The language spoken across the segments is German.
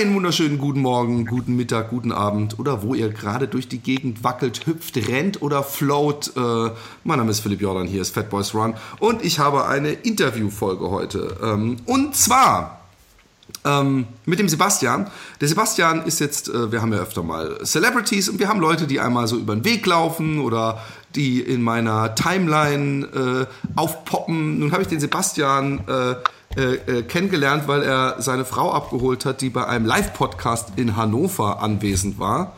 Einen wunderschönen guten Morgen, guten Mittag, guten Abend oder wo ihr gerade durch die Gegend wackelt, hüpft, rennt oder float. Äh, mein Name ist Philipp Jordan, hier ist Fat Boys Run und ich habe eine Interviewfolge heute. Ähm, und zwar ähm, mit dem Sebastian. Der Sebastian ist jetzt, äh, wir haben ja öfter mal Celebrities und wir haben Leute, die einmal so über den Weg laufen oder die in meiner Timeline äh, aufpoppen. Nun habe ich den Sebastian äh, äh, äh, kennengelernt, weil er seine Frau abgeholt hat, die bei einem Live-Podcast in Hannover anwesend war.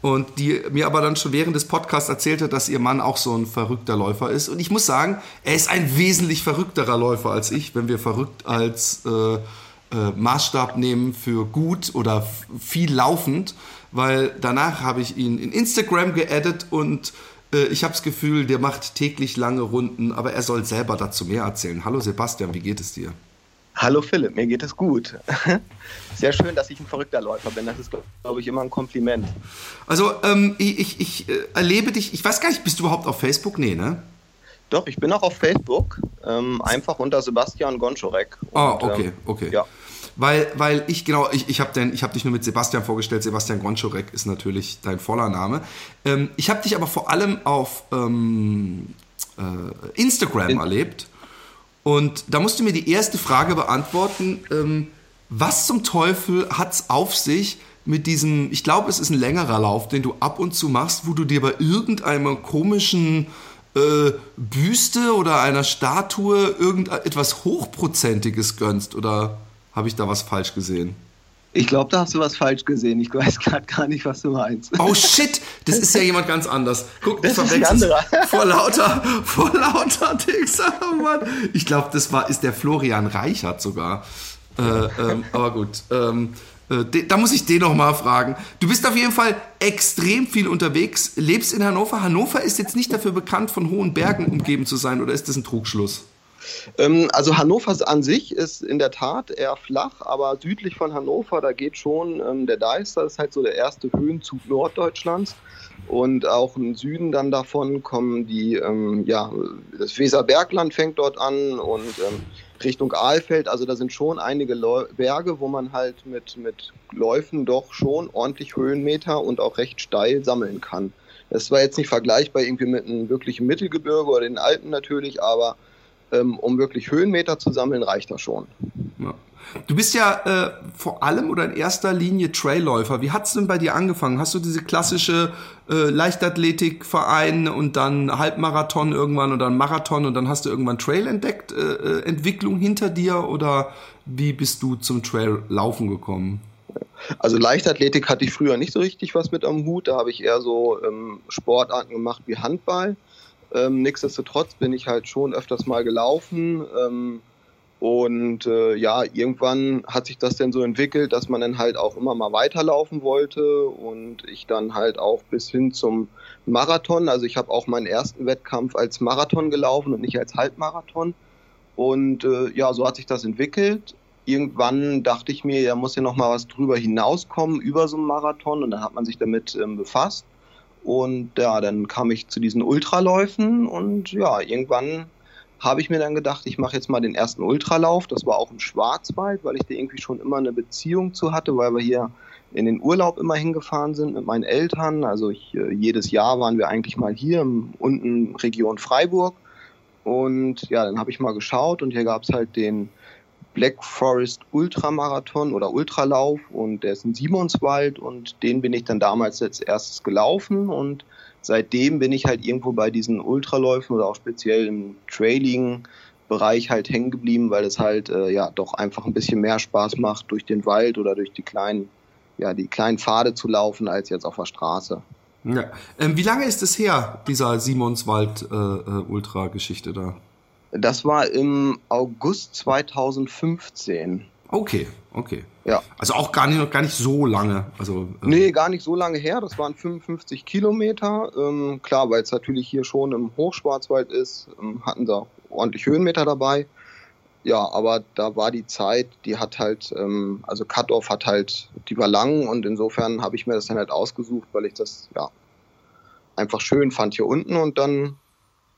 Und die mir aber dann schon während des Podcasts erzählte, dass ihr Mann auch so ein verrückter Läufer ist. Und ich muss sagen, er ist ein wesentlich verrückterer Läufer als ich, wenn wir verrückt als äh, äh, Maßstab nehmen für gut oder viel laufend. Weil danach habe ich ihn in Instagram geaddet und äh, ich habe das Gefühl, der macht täglich lange Runden, aber er soll selber dazu mehr erzählen. Hallo Sebastian, wie geht es dir? Hallo Philipp, mir geht es gut. Sehr schön, dass ich ein verrückter Läufer bin. Das ist, glaube ich, immer ein Kompliment. Also, ähm, ich, ich, ich äh, erlebe dich, ich weiß gar nicht, bist du überhaupt auf Facebook? Nee, ne? Doch, ich bin auch auf Facebook, ähm, einfach unter Sebastian Gonczorek. Ah, oh, okay, ähm, okay. Ja. Weil, weil ich, genau, ich, ich habe hab dich nur mit Sebastian vorgestellt. Sebastian Gonczorek ist natürlich dein voller Name. Ähm, ich habe dich aber vor allem auf ähm, äh, Instagram In erlebt. Und da musst du mir die erste Frage beantworten. Ähm, was zum Teufel hat es auf sich mit diesem, ich glaube, es ist ein längerer Lauf, den du ab und zu machst, wo du dir bei irgendeiner komischen äh, Büste oder einer Statue irgendetwas Hochprozentiges gönnst? Oder habe ich da was falsch gesehen? Ich glaube, da hast du was falsch gesehen. Ich weiß gerade gar nicht, was du meinst. Oh shit, das ist ja jemand ganz anders. Guck, das ist ein anderer. Vor lauter, vor lauter Dings. Oh Mann. Ich glaube, das war, ist der Florian Reichert sogar. Äh, ähm, aber gut. Ähm, äh, da muss ich den noch mal fragen. Du bist auf jeden Fall extrem viel unterwegs, lebst in Hannover. Hannover ist jetzt nicht dafür bekannt, von hohen Bergen umgeben zu sein, oder ist das ein Trugschluss? Ähm, also Hannover an sich ist in der Tat eher flach, aber südlich von Hannover, da geht schon ähm, der Deister, das ist halt so der erste Höhenzug Norddeutschlands. Und auch im Süden dann davon kommen die, ähm, ja, das Weserbergland fängt dort an und ähm, Richtung Aalfeld. Also da sind schon einige Leu Berge, wo man halt mit, mit Läufen doch schon ordentlich Höhenmeter und auch recht steil sammeln kann. Das war jetzt nicht vergleichbar irgendwie mit einem wirklichen Mittelgebirge oder den Alpen natürlich, aber ähm, um wirklich Höhenmeter zu sammeln, reicht das schon. Ja. Du bist ja äh, vor allem oder in erster Linie Trailläufer. Wie hat es denn bei dir angefangen? Hast du diese klassische äh, Leichtathletikverein und dann Halbmarathon irgendwann oder ein Marathon und dann hast du irgendwann Trail entdeckt, äh, äh Entwicklung hinter dir oder wie bist du zum Traillaufen gekommen? Also Leichtathletik hatte ich früher nicht so richtig was mit am Hut. Da habe ich eher so ähm, Sportarten gemacht wie Handball. Ähm, nichtsdestotrotz bin ich halt schon öfters mal gelaufen. Ähm, und äh, ja, irgendwann hat sich das dann so entwickelt, dass man dann halt auch immer mal weiterlaufen wollte und ich dann halt auch bis hin zum Marathon. Also ich habe auch meinen ersten Wettkampf als Marathon gelaufen und nicht als Halbmarathon. Und äh, ja, so hat sich das entwickelt. Irgendwann dachte ich mir, da muss ja noch mal was drüber hinauskommen über so einen Marathon und dann hat man sich damit ähm, befasst. Und ja, dann kam ich zu diesen Ultraläufen und ja, irgendwann habe ich mir dann gedacht, ich mache jetzt mal den ersten Ultralauf. Das war auch im Schwarzwald, weil ich da irgendwie schon immer eine Beziehung zu hatte, weil wir hier in den Urlaub immer hingefahren sind mit meinen Eltern. Also ich, äh, jedes Jahr waren wir eigentlich mal hier im, unten Region Freiburg. Und ja, dann habe ich mal geschaut und hier gab es halt den Black Forest Ultramarathon oder Ultralauf und der ist in Simonswald und den bin ich dann damals als erstes gelaufen und seitdem bin ich halt irgendwo bei diesen Ultraläufen oder auch speziell im Trailing Bereich halt hängen geblieben, weil es halt äh, ja doch einfach ein bisschen mehr Spaß macht, durch den Wald oder durch die kleinen, ja, die kleinen Pfade zu laufen, als jetzt auf der Straße. Ja. Ähm, wie lange ist es her, dieser Simonswald-Ultra-Geschichte äh, äh da? Das war im August 2015. Okay, okay. Ja. Also auch gar nicht, gar nicht so lange. Also, äh nee, gar nicht so lange her. Das waren 55 Kilometer. Ähm, klar, weil es natürlich hier schon im Hochschwarzwald ist, ähm, hatten sie auch ordentlich Höhenmeter dabei. Ja, aber da war die Zeit, die hat halt, ähm, also Cut-Off hat halt, die war lang und insofern habe ich mir das dann halt ausgesucht, weil ich das, ja, einfach schön fand hier unten und dann,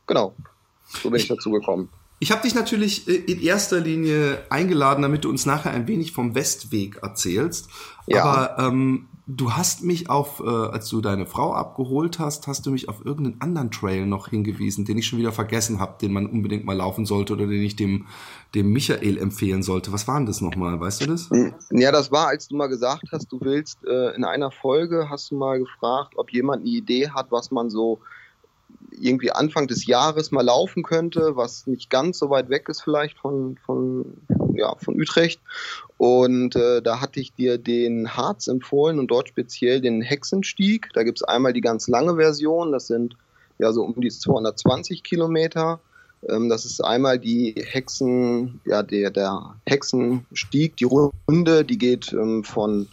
genau, so bin ich dazu gekommen. Ich habe dich natürlich äh, in erster Linie eingeladen, damit du uns nachher ein wenig vom Westweg erzählst. Ja. Aber ähm, du hast mich auf, äh, als du deine Frau abgeholt hast, hast du mich auf irgendeinen anderen Trail noch hingewiesen, den ich schon wieder vergessen habe, den man unbedingt mal laufen sollte oder den ich dem, dem Michael empfehlen sollte. Was war denn das nochmal? Weißt du das? Ja, das war, als du mal gesagt hast, du willst äh, in einer Folge, hast du mal gefragt, ob jemand eine Idee hat, was man so irgendwie Anfang des Jahres mal laufen könnte, was nicht ganz so weit weg ist vielleicht von, von, ja, von Utrecht. Und äh, da hatte ich dir den Harz empfohlen und dort speziell den Hexenstieg. Da gibt es einmal die ganz lange Version, das sind ja so um die 220 Kilometer. Ähm, das ist einmal die Hexen, ja, der, der Hexenstieg, die Runde, die geht ähm, von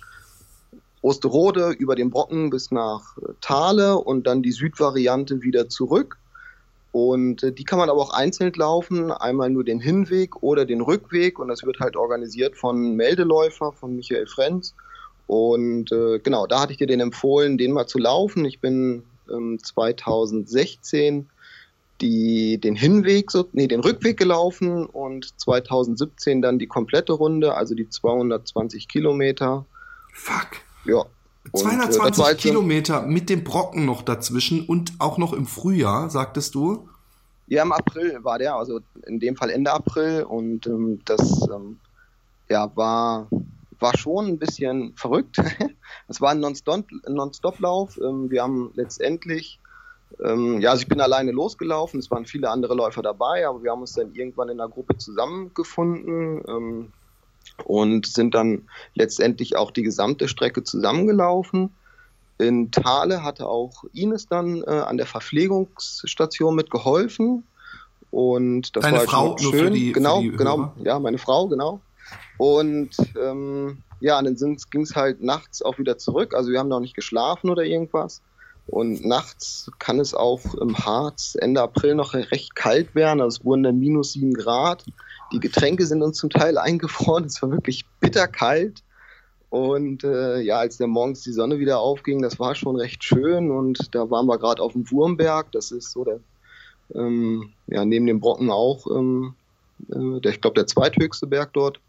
Osterode über den Brocken bis nach äh, Thale und dann die Südvariante wieder zurück. Und äh, die kann man aber auch einzeln laufen, einmal nur den Hinweg oder den Rückweg. Und das wird halt organisiert von Meldeläufer, von Michael Frenz. Und äh, genau, da hatte ich dir den empfohlen, den mal zu laufen. Ich bin ähm, 2016 die, den Hinweg, so, nee, den Rückweg gelaufen und 2017 dann die komplette Runde, also die 220 Kilometer. Fuck. Ja. 220 und, äh, Kilometer mit dem Brocken noch dazwischen und auch noch im Frühjahr, sagtest du? Ja, im April war der, also in dem Fall Ende April und ähm, das ähm, ja, war, war schon ein bisschen verrückt. Es war ein Non-Stop-Lauf. Ähm, wir haben letztendlich, ähm, ja, also ich bin alleine losgelaufen, es waren viele andere Läufer dabei, aber wir haben uns dann irgendwann in einer Gruppe zusammengefunden. Und sind dann letztendlich auch die gesamte Strecke zusammengelaufen. In Thale hatte auch Ines dann äh, an der Verpflegungsstation mitgeholfen. Und das Deine war Frau, schön. Für die, genau, für die genau, ja, meine Frau, genau. Und ähm, ja, und dann ging es halt nachts auch wieder zurück. Also wir haben noch nicht geschlafen oder irgendwas. Und nachts kann es auch im Harz Ende April noch recht kalt werden. Also es wurden dann minus sieben Grad. Die Getränke sind uns zum Teil eingefroren. Es war wirklich bitterkalt. Und äh, ja, als dann morgens die Sonne wieder aufging, das war schon recht schön. Und da waren wir gerade auf dem Wurmberg. Das ist so der, ähm, ja, neben dem Brocken auch, ähm, äh, der, ich glaube, der zweithöchste Berg dort.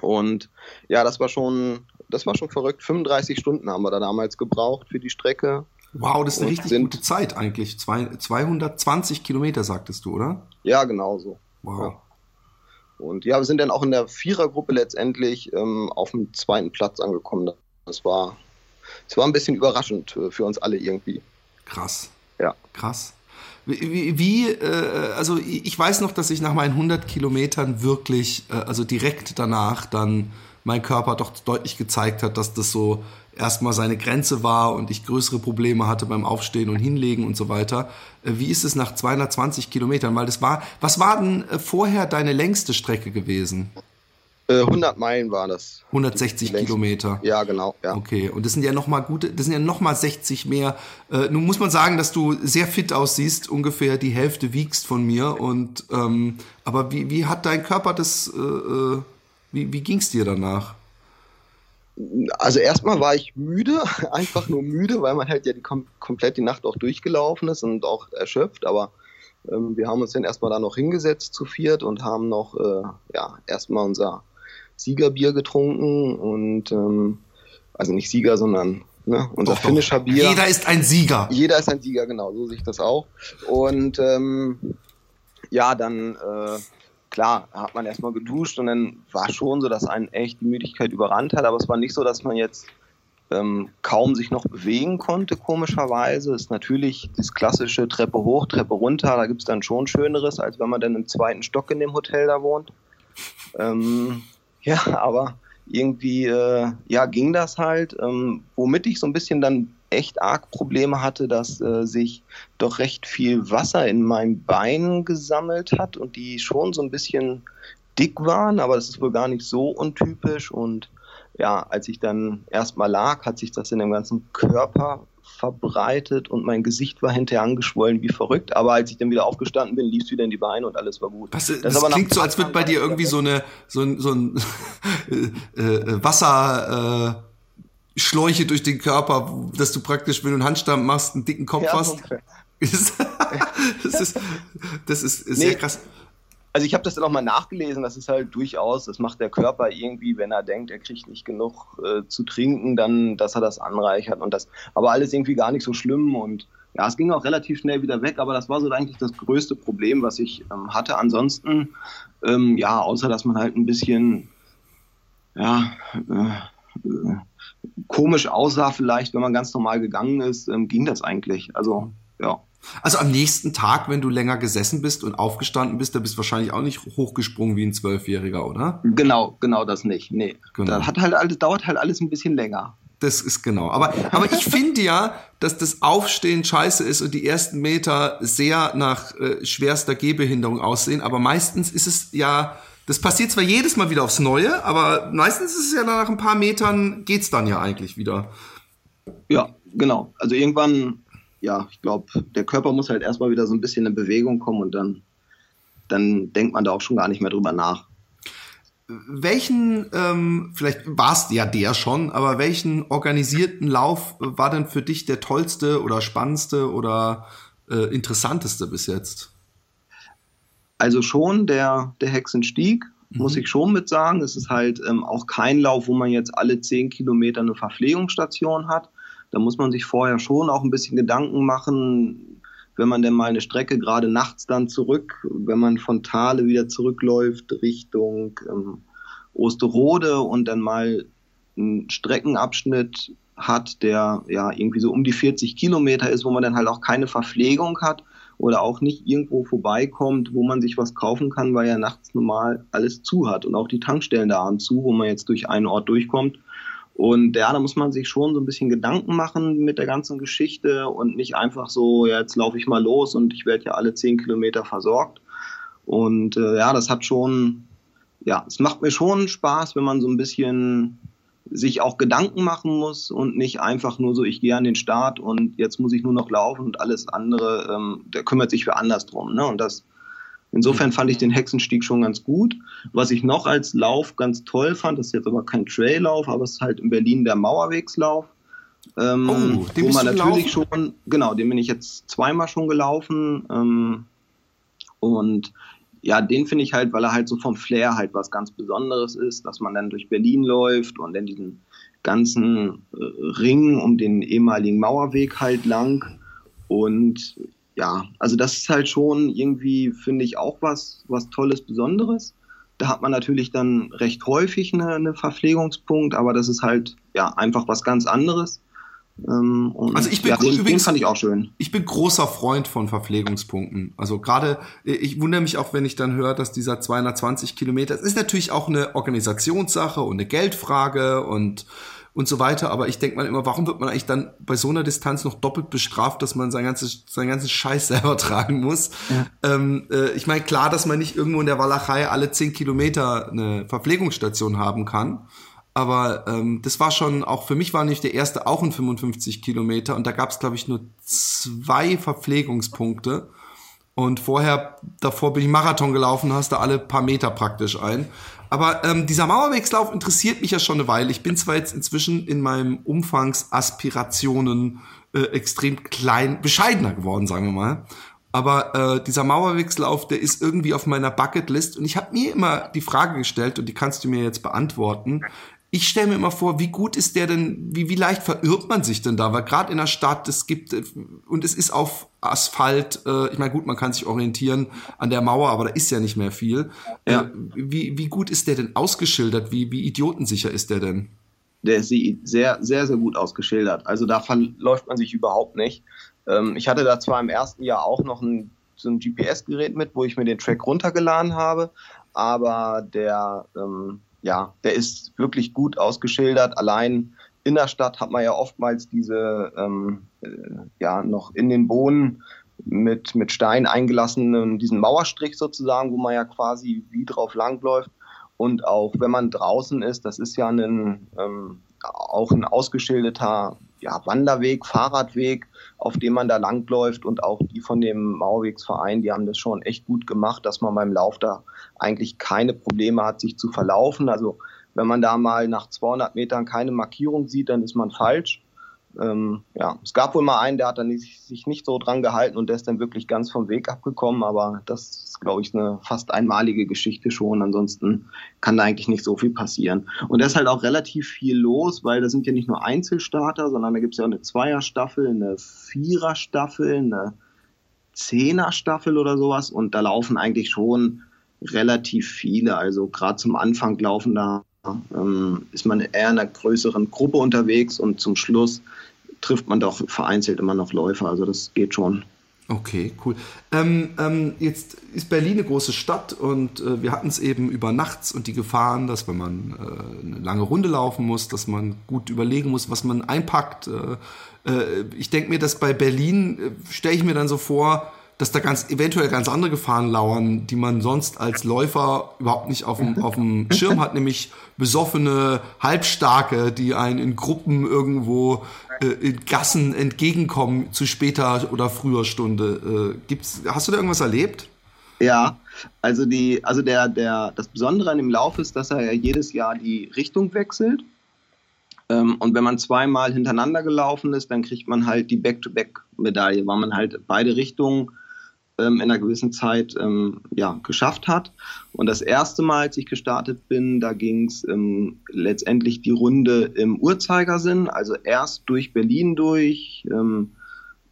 Und ja, das war schon, das war schon verrückt. 35 Stunden haben wir da damals gebraucht für die Strecke. Wow, das ist eine richtig gute Zeit eigentlich. Zwei, 220 Kilometer, sagtest du, oder? Ja, genau so. Wow. Ja. Und ja, wir sind dann auch in der Vierergruppe letztendlich ähm, auf dem zweiten Platz angekommen. Das war, das war ein bisschen überraschend äh, für uns alle irgendwie. Krass. Ja. Krass. Wie, wie äh, also ich weiß noch, dass ich nach meinen 100 Kilometern wirklich, äh, also direkt danach dann mein Körper doch deutlich gezeigt hat, dass das so erstmal seine Grenze war und ich größere Probleme hatte beim Aufstehen und Hinlegen und so weiter. Äh, wie ist es nach 220 Kilometern? Weil das war, was war denn äh, vorher deine längste Strecke gewesen? 100 äh, Meilen war das. 160 Kilometer. Ja, genau. Ja. Okay, und das sind ja noch mal gute, das sind ja noch mal 60 mehr. Äh, nun muss man sagen, dass du sehr fit aussiehst, ungefähr die Hälfte wiegst von mir. Und ähm, aber wie, wie hat dein Körper das? Äh, wie wie ging es dir danach? Also erstmal war ich müde, einfach nur müde, weil man halt ja die kom komplett die Nacht auch durchgelaufen ist und auch erschöpft. Aber ähm, wir haben uns dann erstmal da noch hingesetzt zu viert und haben noch äh, ja erstmal unser Siegerbier getrunken und ähm, also nicht Sieger, sondern ne, unser doch, finnischer Bier. Jeder ist ein Sieger. Jeder ist ein Sieger, genau, so sehe ich das auch. Und ähm, ja, dann äh, klar, hat man erstmal geduscht und dann war schon so, dass einen echt die Müdigkeit überrannt hat, aber es war nicht so, dass man jetzt ähm, kaum sich noch bewegen konnte, komischerweise. Ist natürlich das klassische Treppe hoch, Treppe runter, da gibt es dann schon Schöneres, als wenn man dann im zweiten Stock in dem Hotel da wohnt. Ähm, ja, aber irgendwie äh, ja, ging das halt, ähm, womit ich so ein bisschen dann echt arg Probleme hatte, dass äh, sich doch recht viel Wasser in meinen Beinen gesammelt hat und die schon so ein bisschen dick waren, aber das ist wohl gar nicht so untypisch und ja, als ich dann erstmal lag, hat sich das in dem ganzen Körper verbreitet und mein Gesicht war hinterher angeschwollen wie verrückt. Aber als ich dann wieder aufgestanden bin, lief es wieder in die Beine und alles war gut. Was, das, das klingt so, als würde bei dir irgendwie so eine so ein, so ein äh, äh, Wasser äh, Schläuche durch den Körper, dass du praktisch, wenn du einen Handstand machst, einen dicken Kopf ja, hast. Okay. das ist, das ist sehr nee, krass. Also ich habe das dann auch mal nachgelesen, das ist halt durchaus, das macht der Körper irgendwie, wenn er denkt, er kriegt nicht genug äh, zu trinken, dann, dass er das anreichert und das, aber alles irgendwie gar nicht so schlimm und ja, es ging auch relativ schnell wieder weg, aber das war so eigentlich das größte Problem, was ich ähm, hatte. Ansonsten, ähm, ja, außer dass man halt ein bisschen, ja, äh, äh, komisch aussah vielleicht, wenn man ganz normal gegangen ist, ähm, ging das eigentlich. Also, ja. Also am nächsten Tag, wenn du länger gesessen bist und aufgestanden bist, da bist du wahrscheinlich auch nicht hochgesprungen wie ein Zwölfjähriger, oder? Genau, genau das nicht. Nee. Genau. Das hat halt alles, dauert halt alles ein bisschen länger. Das ist genau. Aber, aber ich finde ja, dass das Aufstehen scheiße ist und die ersten Meter sehr nach äh, schwerster Gehbehinderung aussehen. Aber meistens ist es ja, das passiert zwar jedes Mal wieder aufs Neue, aber meistens ist es ja nach ein paar Metern geht's dann ja eigentlich wieder. Ja, genau. Also irgendwann ja, ich glaube, der Körper muss halt erstmal wieder so ein bisschen in Bewegung kommen und dann, dann denkt man da auch schon gar nicht mehr drüber nach. Welchen, ähm, vielleicht war es ja der schon, aber welchen organisierten Lauf war denn für dich der tollste oder spannendste oder äh, interessanteste bis jetzt? Also schon der, der Hexenstieg, mhm. muss ich schon mit sagen. Es ist halt ähm, auch kein Lauf, wo man jetzt alle zehn Kilometer eine Verpflegungsstation hat, da muss man sich vorher schon auch ein bisschen Gedanken machen, wenn man denn mal eine Strecke gerade nachts dann zurück, wenn man von Thale wieder zurückläuft Richtung ähm, Osterode und dann mal einen Streckenabschnitt hat, der ja irgendwie so um die 40 Kilometer ist, wo man dann halt auch keine Verpflegung hat oder auch nicht irgendwo vorbeikommt, wo man sich was kaufen kann, weil ja nachts normal alles zu hat und auch die Tankstellen da haben zu, wo man jetzt durch einen Ort durchkommt. Und ja, da muss man sich schon so ein bisschen Gedanken machen mit der ganzen Geschichte und nicht einfach so, ja, jetzt laufe ich mal los und ich werde ja alle zehn Kilometer versorgt. Und äh, ja, das hat schon, ja, es macht mir schon Spaß, wenn man so ein bisschen sich auch Gedanken machen muss und nicht einfach nur so, ich gehe an den Start und jetzt muss ich nur noch laufen und alles andere, ähm, der kümmert sich für anders drum. Ne? Und das, Insofern fand ich den Hexenstieg schon ganz gut. Was ich noch als Lauf ganz toll fand, das ist jetzt aber kein Traillauf, aber es ist halt in Berlin der Mauerwegslauf. Ähm, oh, den wo man natürlich gelaufen? schon, genau, den bin ich jetzt zweimal schon gelaufen. Ähm, und ja, den finde ich halt, weil er halt so vom Flair halt was ganz Besonderes ist, dass man dann durch Berlin läuft und in diesen ganzen äh, Ring um den ehemaligen Mauerweg halt lang. Und ja, also das ist halt schon irgendwie, finde ich, auch was, was Tolles, Besonderes. Da hat man natürlich dann recht häufig einen eine Verpflegungspunkt, aber das ist halt ja einfach was ganz anderes. Ähm, also ich bin ja, den, übrigens, den fand ich auch schön. Ich bin großer Freund von Verpflegungspunkten. Also gerade, ich wundere mich auch, wenn ich dann höre, dass dieser 220 Kilometer, es ist natürlich auch eine Organisationssache und eine Geldfrage und und so weiter. Aber ich denke mal immer, warum wird man eigentlich dann bei so einer Distanz noch doppelt bestraft, dass man sein ganzes, seinen ganzen Scheiß selber tragen muss? Ja. Ähm, äh, ich meine, klar, dass man nicht irgendwo in der Walachei alle zehn Kilometer eine Verpflegungsstation haben kann. Aber ähm, das war schon, auch für mich war nicht der erste auch ein 55 Kilometer und da gab es, glaube ich, nur zwei Verpflegungspunkte. Und vorher, davor bin ich Marathon gelaufen, hast du alle paar Meter praktisch ein. Aber ähm, dieser Mauerwegslauf interessiert mich ja schon eine Weile. Ich bin zwar jetzt inzwischen in meinem Umfangsaspirationen äh, extrem klein, bescheidener geworden, sagen wir mal. Aber äh, dieser Mauerwegslauf, der ist irgendwie auf meiner Bucketlist. Und ich habe mir immer die Frage gestellt, und die kannst du mir jetzt beantworten ich stelle mir immer vor, wie gut ist der denn, wie, wie leicht verirrt man sich denn da? Weil gerade in der Stadt, es gibt, und es ist auf Asphalt, äh, ich meine, gut, man kann sich orientieren an der Mauer, aber da ist ja nicht mehr viel. Ja. Äh, wie, wie gut ist der denn ausgeschildert? Wie, wie idiotensicher ist der denn? Der ist sehr, sehr, sehr gut ausgeschildert. Also da verläuft man sich überhaupt nicht. Ähm, ich hatte da zwar im ersten Jahr auch noch ein, so ein GPS-Gerät mit, wo ich mir den Track runtergeladen habe, aber der, ähm, ja, der ist wirklich gut ausgeschildert. Allein in der Stadt hat man ja oftmals diese, ähm, äh, ja, noch in den Bohnen mit, mit Stein eingelassenen, diesen Mauerstrich sozusagen, wo man ja quasi wie drauf langläuft. Und auch wenn man draußen ist, das ist ja ein, ähm, auch ein ausgeschilderter ja, Wanderweg, Fahrradweg, auf dem man da langläuft und auch die von dem Mauerwegsverein, die haben das schon echt gut gemacht, dass man beim Lauf da eigentlich keine Probleme hat, sich zu verlaufen. Also wenn man da mal nach 200 Metern keine Markierung sieht, dann ist man falsch ähm, ja, es gab wohl mal einen, der hat dann sich nicht so dran gehalten und der ist dann wirklich ganz vom Weg abgekommen, aber das glaube ich, eine fast einmalige Geschichte schon. Ansonsten kann da eigentlich nicht so viel passieren. Und da ist halt auch relativ viel los, weil da sind ja nicht nur Einzelstarter, sondern da gibt es ja auch eine Zweierstaffel, eine Viererstaffel, eine Zehnerstaffel oder sowas und da laufen eigentlich schon relativ viele. Also gerade zum Anfang laufen da ähm, ist man eher in einer größeren Gruppe unterwegs und zum Schluss trifft man doch vereinzelt immer noch Läufer. Also das geht schon. Okay, cool. Ähm, ähm, jetzt ist Berlin eine große Stadt und äh, wir hatten es eben über nachts und die Gefahren, dass wenn man äh, eine lange Runde laufen muss, dass man gut überlegen muss, was man einpackt. Äh, äh ich denke mir, dass bei Berlin, äh, stelle ich mir dann so vor, dass da ganz eventuell ganz andere Gefahren lauern, die man sonst als Läufer überhaupt nicht auf dem, auf dem Schirm hat, nämlich besoffene Halbstarke, die einen in Gruppen irgendwo in Gassen entgegenkommen zu später oder früher Stunde. Äh, gibt's, hast du da irgendwas erlebt? Ja, also die, also der, der, das Besondere an dem Lauf ist, dass er ja jedes Jahr die Richtung wechselt. Ähm, und wenn man zweimal hintereinander gelaufen ist, dann kriegt man halt die Back-to-Back-Medaille, weil man halt beide Richtungen ähm, in einer gewissen Zeit ähm, ja, geschafft hat. Und das erste Mal, als ich gestartet bin, da ging es ähm, letztendlich die Runde im Uhrzeigersinn, also erst durch Berlin durch ähm,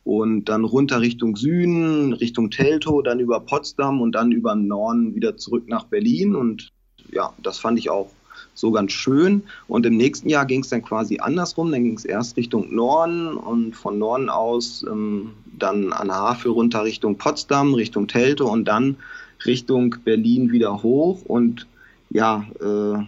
und dann runter Richtung Süden, Richtung Teltow, dann über Potsdam und dann über Norden wieder zurück nach Berlin. Und ja, das fand ich auch so ganz schön. Und im nächsten Jahr ging es dann quasi andersrum. Dann ging es erst Richtung Norden und von Norden aus ähm, dann an Havel runter Richtung Potsdam, Richtung Teltow und dann Richtung Berlin wieder hoch. Und ja, äh,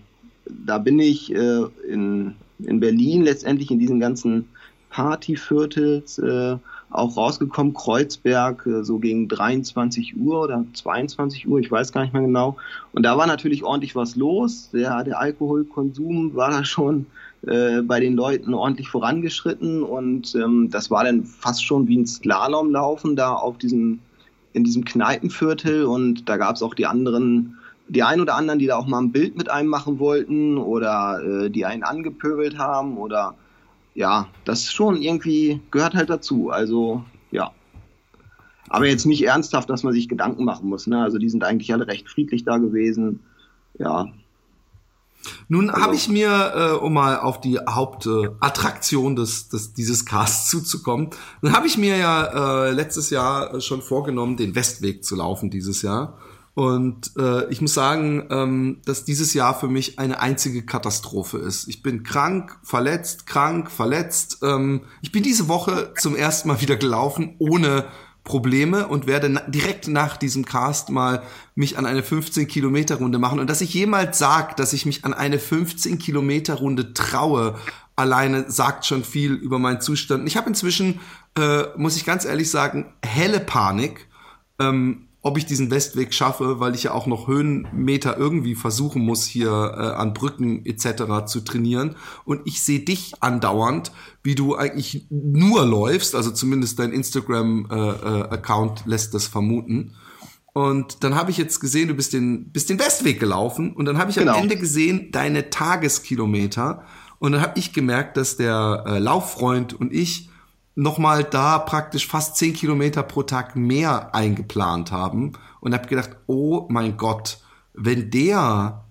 da bin ich äh, in, in Berlin letztendlich in diesen ganzen Partyviertels äh, auch rausgekommen, Kreuzberg, äh, so gegen 23 Uhr oder 22 Uhr, ich weiß gar nicht mehr genau. Und da war natürlich ordentlich was los. Der, der Alkoholkonsum war da schon äh, bei den Leuten ordentlich vorangeschritten und ähm, das war dann fast schon wie ein Slalomlaufen da auf diesem, in diesem Kneipenviertel und da gab es auch die anderen, die ein oder anderen, die da auch mal ein Bild mit einem machen wollten oder äh, die einen angepöbelt haben oder ja, das schon irgendwie gehört halt dazu. Also ja. Aber jetzt nicht ernsthaft, dass man sich Gedanken machen muss. Ne? Also die sind eigentlich alle recht friedlich da gewesen. Ja. Nun also, habe ich mir, äh, um mal auf die Hauptattraktion äh, des, des, dieses Casts zuzukommen, dann habe ich mir ja äh, letztes Jahr schon vorgenommen, den Westweg zu laufen dieses Jahr. Und äh, ich muss sagen, ähm, dass dieses Jahr für mich eine einzige Katastrophe ist. Ich bin krank, verletzt, krank, verletzt. Ähm, ich bin diese Woche zum ersten Mal wieder gelaufen, ohne Probleme und werde na direkt nach diesem Cast mal mich an eine 15 Kilometer Runde machen. Und dass ich jemals sag, dass ich mich an eine 15 Kilometer Runde traue, alleine sagt schon viel über meinen Zustand. Ich habe inzwischen, äh, muss ich ganz ehrlich sagen, helle Panik. Ähm, ob ich diesen Westweg schaffe, weil ich ja auch noch Höhenmeter irgendwie versuchen muss, hier äh, an Brücken etc. zu trainieren. Und ich sehe dich andauernd, wie du eigentlich nur läufst, also zumindest dein Instagram-Account äh, äh, lässt das vermuten. Und dann habe ich jetzt gesehen, du bist den, bist den Westweg gelaufen und dann habe ich genau. am Ende gesehen deine Tageskilometer. Und dann habe ich gemerkt, dass der äh, Lauffreund und ich nochmal da praktisch fast zehn Kilometer pro Tag mehr eingeplant haben und habe gedacht, oh mein Gott, wenn der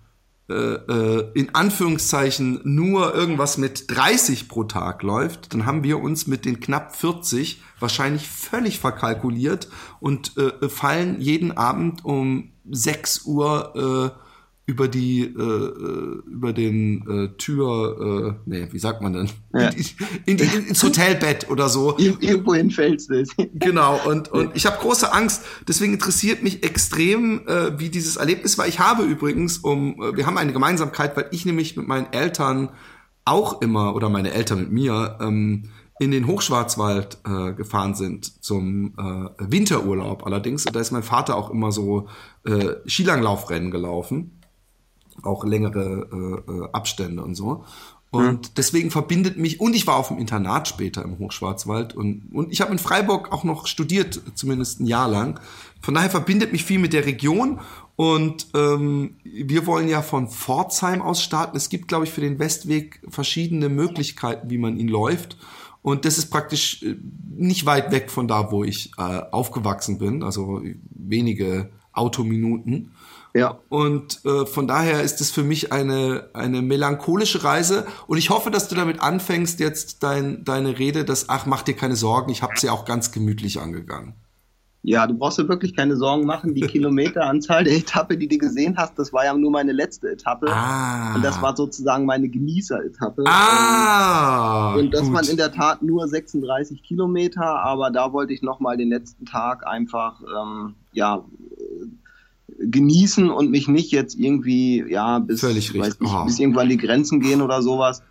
äh, äh, in Anführungszeichen nur irgendwas mit 30 pro Tag läuft, dann haben wir uns mit den knapp 40 wahrscheinlich völlig verkalkuliert und äh, fallen jeden Abend um 6 Uhr äh, über die äh, äh, über den äh, Tür äh, nee wie sagt man denn? Ja. in, in, in, ins Hotelbett oder so. Irgendwohin fällst du genau und und ich habe große Angst. Deswegen interessiert mich extrem äh, wie dieses Erlebnis war ich habe übrigens um äh, wir haben eine Gemeinsamkeit weil ich nämlich mit meinen Eltern auch immer oder meine Eltern mit mir ähm, in den Hochschwarzwald äh, gefahren sind zum äh, Winterurlaub allerdings. Und da ist mein Vater auch immer so äh, Skilanglaufrennen gelaufen auch längere äh, äh, Abstände und so. Und mhm. deswegen verbindet mich, und ich war auf dem Internat später im Hochschwarzwald und, und ich habe in Freiburg auch noch studiert, zumindest ein Jahr lang. Von daher verbindet mich viel mit der Region und ähm, wir wollen ja von Pforzheim aus starten. Es gibt, glaube ich, für den Westweg verschiedene Möglichkeiten, wie man ihn läuft. Und das ist praktisch äh, nicht weit weg von da, wo ich äh, aufgewachsen bin, also wenige Autominuten. Ja. Und äh, von daher ist es für mich eine, eine melancholische Reise. Und ich hoffe, dass du damit anfängst, jetzt dein, deine Rede, dass, ach, mach dir keine Sorgen, ich habe sie ja auch ganz gemütlich angegangen. Ja, du brauchst dir wirklich keine Sorgen machen. Die Kilometeranzahl der Etappe, die du gesehen hast, das war ja nur meine letzte Etappe. Ah. Und das war sozusagen meine Genießer-Etappe. Ah. Und das gut. waren in der Tat nur 36 Kilometer, aber da wollte ich nochmal den letzten Tag einfach, ähm, ja, genießen und mich nicht jetzt irgendwie, ja, bis, Völlig weiß nicht, oh. bis irgendwann die Grenzen gehen oder sowas.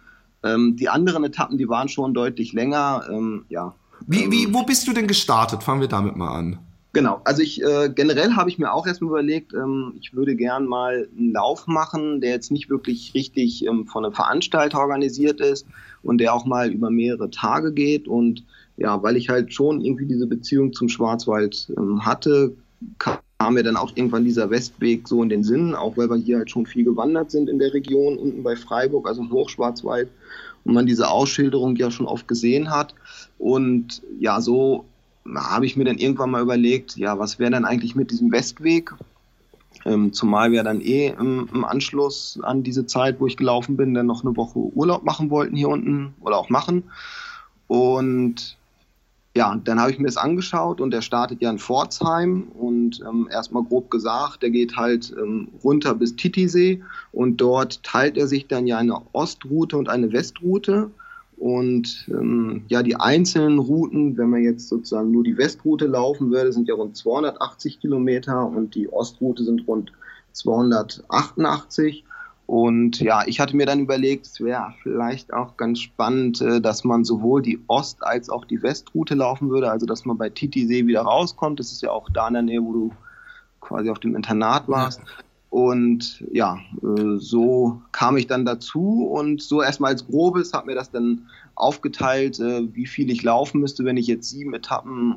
Ähm, die anderen Etappen, die waren schon deutlich länger, ähm, ja. Wie, wie, ähm, wo bist du denn gestartet? Fangen wir damit mal an. Genau, also ich äh, generell habe ich mir auch erstmal überlegt, ähm, ich würde gern mal einen Lauf machen, der jetzt nicht wirklich richtig ähm, von einem Veranstalter organisiert ist und der auch mal über mehrere Tage geht. Und ja, weil ich halt schon irgendwie diese Beziehung zum Schwarzwald ähm, hatte, kam mir dann auch irgendwann dieser Westweg so in den Sinn, auch weil wir hier halt schon viel gewandert sind in der Region, unten bei Freiburg, also im Hochschwarzwald, und man diese Ausschilderung ja schon oft gesehen hat. Und ja, so habe ich mir dann irgendwann mal überlegt, ja, was wäre dann eigentlich mit diesem Westweg? Ähm, zumal wir dann eh im, im, Anschluss an diese Zeit, wo ich gelaufen bin, dann noch eine Woche Urlaub machen wollten hier unten oder auch machen. Und ja, dann habe ich mir das angeschaut und der startet ja in Pforzheim und ähm, erstmal grob gesagt, der geht halt ähm, runter bis Titisee und dort teilt er sich dann ja eine Ostroute und eine Westroute. Und ähm, ja, die einzelnen Routen, wenn man jetzt sozusagen nur die Westroute laufen würde, sind ja rund 280 Kilometer und die Ostroute sind rund 288. Und ja, ich hatte mir dann überlegt, es wäre vielleicht auch ganz spannend, äh, dass man sowohl die Ost- als auch die Westroute laufen würde, also dass man bei Titisee wieder rauskommt. Das ist ja auch da in der Nähe, wo du quasi auf dem Internat warst. Und ja, äh, so kam ich dann dazu und so erstmal als grobes habe mir das dann aufgeteilt, äh, wie viel ich laufen müsste, wenn ich jetzt sieben Etappen,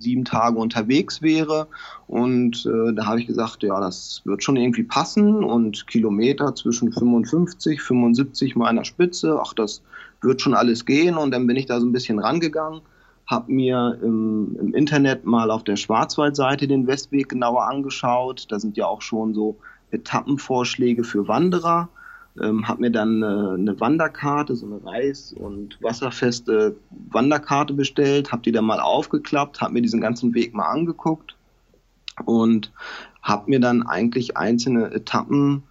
sieben Tage unterwegs wäre. Und äh, da habe ich gesagt, ja, das wird schon irgendwie passen und Kilometer zwischen 55, 75 meiner Spitze, ach, das wird schon alles gehen. Und dann bin ich da so ein bisschen rangegangen habe mir im, im, Internet mal auf der Schwarzwaldseite den Westweg genauer angeschaut. Da sind ja auch schon so Etappenvorschläge für Wanderer. Ähm, habe mir dann äh, eine Wanderkarte, so eine reiß- und wasserfeste Wanderkarte bestellt, habe die dann mal aufgeklappt, habe mir diesen ganzen Weg mal angeguckt und habe mir dann eigentlich einzelne Etappen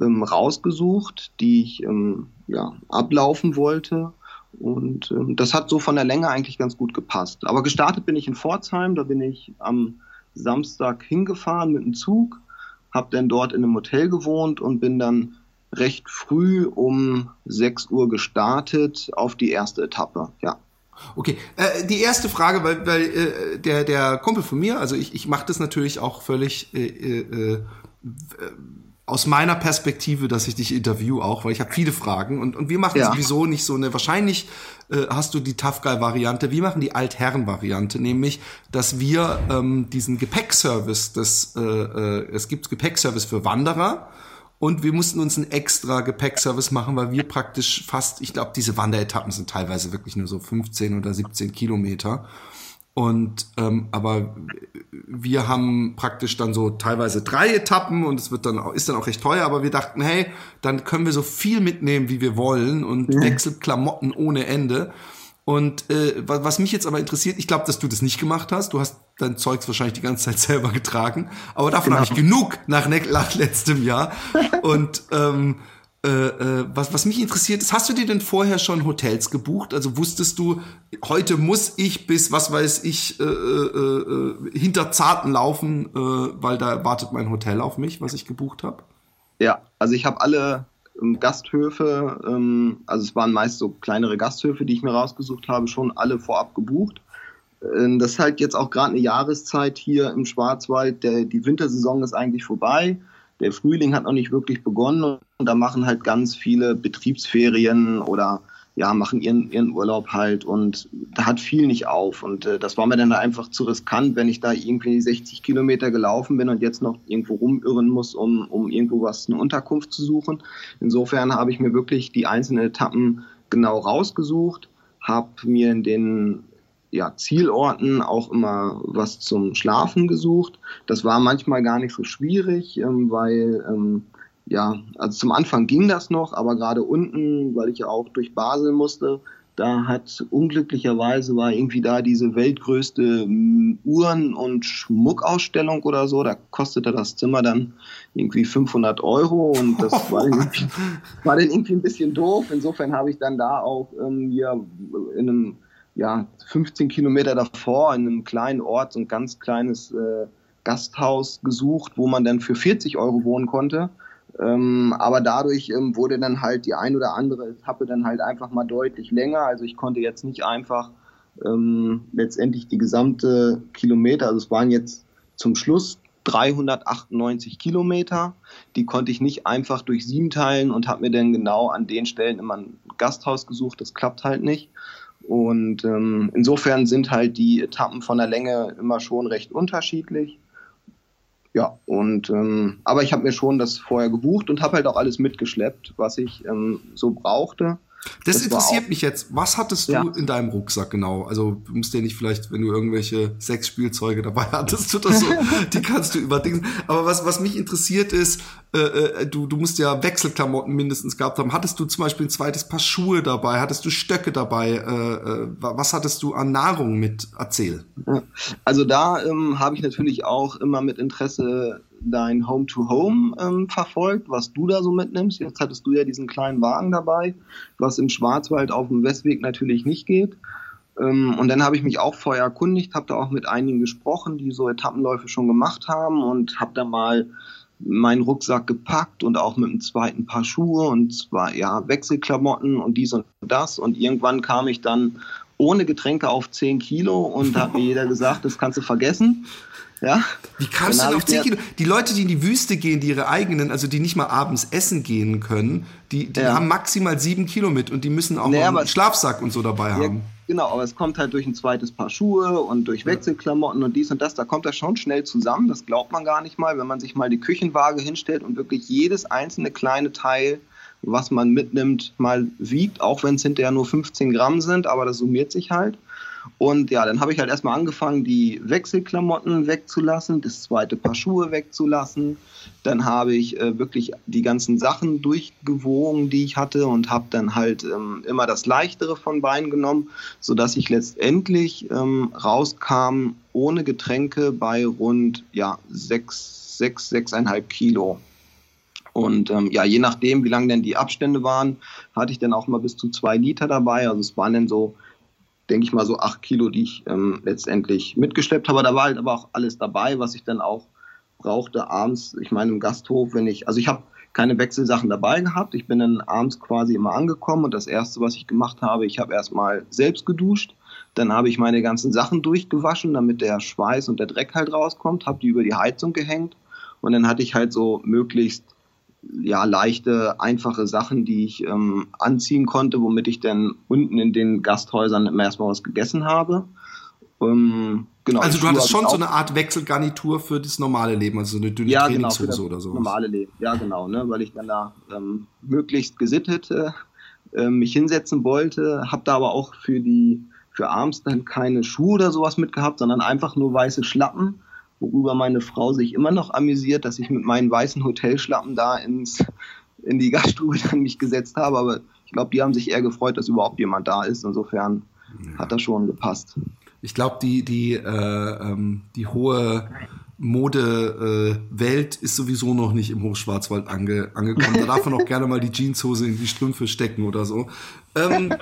ähm, rausgesucht, die ich ähm, ja, ablaufen wollte und ähm, das hat so von der Länge eigentlich ganz gut gepasst. Aber gestartet bin ich in Pforzheim, da bin ich am Samstag hingefahren mit dem Zug, habe dann dort in einem Hotel gewohnt und bin dann recht früh um 6 Uhr gestartet auf die erste Etappe, ja. Okay, äh, die erste Frage, weil, weil äh, der, der Kumpel von mir, also ich, ich mache das natürlich auch völlig äh, äh, äh aus meiner Perspektive, dass ich dich interview auch, weil ich habe viele Fragen und, und wir machen ja. sowieso nicht so eine, wahrscheinlich äh, hast du die Tough Guy Variante, wir machen die Altherren Variante, nämlich, dass wir ähm, diesen Gepäckservice, das, äh, äh, es gibt Gepäckservice für Wanderer und wir mussten uns einen extra Gepäckservice machen, weil wir praktisch fast, ich glaube, diese Wanderetappen sind teilweise wirklich nur so 15 oder 17 Kilometer und ähm, aber wir haben praktisch dann so teilweise drei Etappen und es wird dann auch, ist dann auch recht teuer, aber wir dachten, hey, dann können wir so viel mitnehmen, wie wir wollen und ja. Wechselklamotten ohne Ende. Und äh, was mich jetzt aber interessiert, ich glaube, dass du das nicht gemacht hast. Du hast dein Zeugs wahrscheinlich die ganze Zeit selber getragen, aber davon genau. habe ich genug nach, nach letztem Jahr. und ähm, äh, äh, was, was mich interessiert ist, hast du dir denn vorher schon Hotels gebucht? Also wusstest du, heute muss ich bis, was weiß ich, äh, äh, äh hinter Zarten laufen, äh, weil da wartet mein Hotel auf mich, was ich gebucht habe? Ja, also ich habe alle Gasthöfe, ähm, also es waren meist so kleinere Gasthöfe, die ich mir rausgesucht habe, schon alle vorab gebucht. Ähm, das ist halt jetzt auch gerade eine Jahreszeit hier im Schwarzwald. Der, die Wintersaison ist eigentlich vorbei der Frühling hat noch nicht wirklich begonnen und da machen halt ganz viele Betriebsferien oder ja, machen ihren, ihren Urlaub halt und da hat viel nicht auf. Und äh, das war mir dann einfach zu riskant, wenn ich da irgendwie 60 Kilometer gelaufen bin und jetzt noch irgendwo rumirren muss, um, um irgendwo was, eine Unterkunft zu suchen. Insofern habe ich mir wirklich die einzelnen Etappen genau rausgesucht, habe mir in den ja, Zielorten auch immer was zum Schlafen gesucht. Das war manchmal gar nicht so schwierig, ähm, weil ähm, ja, also zum Anfang ging das noch, aber gerade unten, weil ich ja auch durch Basel musste, da hat unglücklicherweise war irgendwie da diese weltgrößte mm, Uhren- und Schmuckausstellung oder so. Da kostete das Zimmer dann irgendwie 500 Euro und das war dann, irgendwie, war dann irgendwie ein bisschen doof. Insofern habe ich dann da auch ähm, hier in einem, ja, 15 Kilometer davor in einem kleinen Ort so ein ganz kleines äh, Gasthaus gesucht, wo man dann für 40 Euro wohnen konnte. Ähm, aber dadurch ähm, wurde dann halt die ein oder andere Etappe dann halt einfach mal deutlich länger. Also ich konnte jetzt nicht einfach ähm, letztendlich die gesamte Kilometer, also es waren jetzt zum Schluss 398 Kilometer, die konnte ich nicht einfach durch sieben teilen und habe mir dann genau an den Stellen immer ein Gasthaus gesucht. Das klappt halt nicht. Und ähm, insofern sind halt die Etappen von der Länge immer schon recht unterschiedlich. Ja, und ähm, aber ich habe mir schon das vorher gebucht und habe halt auch alles mitgeschleppt, was ich ähm, so brauchte. Das, das interessiert mich jetzt. Was hattest du ja. in deinem Rucksack genau? Also du musst ja nicht vielleicht, wenn du irgendwelche Sexspielzeuge dabei hattest oder so, die kannst du überdenken. Aber was, was mich interessiert ist, äh, äh, du, du musst ja Wechselklamotten mindestens gehabt haben. Hattest du zum Beispiel ein zweites Paar Schuhe dabei? Hattest du Stöcke dabei? Äh, äh, was hattest du an Nahrung mit? Erzähl. Also da ähm, habe ich natürlich auch immer mit Interesse dein Home-to-Home ähm, verfolgt, was du da so mitnimmst. Jetzt hattest du ja diesen kleinen Wagen dabei, was im Schwarzwald auf dem Westweg natürlich nicht geht. Ähm, und dann habe ich mich auch vorher erkundigt, habe da auch mit einigen gesprochen, die so Etappenläufe schon gemacht haben und habe da mal meinen Rucksack gepackt und auch mit einem zweiten Paar Schuhe und zwar ja Wechselklamotten und dies und das und irgendwann kam ich dann ohne Getränke auf 10 Kilo und hat mir jeder gesagt, das kannst du vergessen. Ja? Wie kamst du denn auf 10 Kilo? Die Leute, die in die Wüste gehen, die ihre eigenen, also die nicht mal abends essen gehen können, die, die ja. haben maximal 7 Kilo mit und die müssen auch nee, einen Schlafsack und so dabei haben. Ja, genau, aber es kommt halt durch ein zweites Paar Schuhe und durch Wechselklamotten und dies und das, da kommt das schon schnell zusammen, das glaubt man gar nicht mal, wenn man sich mal die Küchenwaage hinstellt und wirklich jedes einzelne kleine Teil was man mitnimmt, mal wiegt, auch wenn es hinterher nur 15 Gramm sind, aber das summiert sich halt. Und ja, dann habe ich halt erstmal angefangen, die Wechselklamotten wegzulassen, das zweite Paar Schuhe wegzulassen. Dann habe ich äh, wirklich die ganzen Sachen durchgewogen, die ich hatte und habe dann halt ähm, immer das Leichtere von Beinen genommen, sodass ich letztendlich ähm, rauskam ohne Getränke bei rund ja, sechs, sechs, sechseinhalb Kilo. Und ähm, ja, je nachdem, wie lang denn die Abstände waren, hatte ich dann auch mal bis zu zwei Liter dabei. Also es waren dann so denke ich mal, so acht Kilo, die ich ähm, letztendlich mitgeschleppt habe. Da war halt aber auch alles dabei, was ich dann auch brauchte abends. Ich meine, im Gasthof, wenn ich, also ich habe keine Wechselsachen dabei gehabt. Ich bin dann abends quasi immer angekommen und das erste, was ich gemacht habe, ich habe erstmal selbst geduscht. Dann habe ich meine ganzen Sachen durchgewaschen, damit der Schweiß und der Dreck halt rauskommt, habe die über die Heizung gehängt und dann hatte ich halt so möglichst ja, leichte, einfache Sachen, die ich ähm, anziehen konnte, womit ich dann unten in den Gasthäusern immer erstmal was gegessen habe. Ähm, genau, also du hattest schon so eine Art Wechselgarnitur für das normale Leben, also so eine dünne ja, genau, Trainingshose genau, oder so. normale Leben, ja genau, ne, weil ich dann da ähm, möglichst gesittet äh, mich hinsetzen wollte, habe da aber auch für die für abends dann keine Schuhe oder sowas mitgehabt, sondern einfach nur weiße Schlappen worüber meine Frau sich immer noch amüsiert, dass ich mit meinen weißen Hotelschlappen da ins, in die Gaststube dann mich gesetzt habe. Aber ich glaube, die haben sich eher gefreut, dass überhaupt jemand da ist. Insofern ja. hat das schon gepasst. Ich glaube, die, die, äh, ähm, die hohe Modewelt äh, ist sowieso noch nicht im Hochschwarzwald ange, angekommen. Da darf man auch gerne mal die Jeanshose in die Strümpfe stecken oder so. Ähm,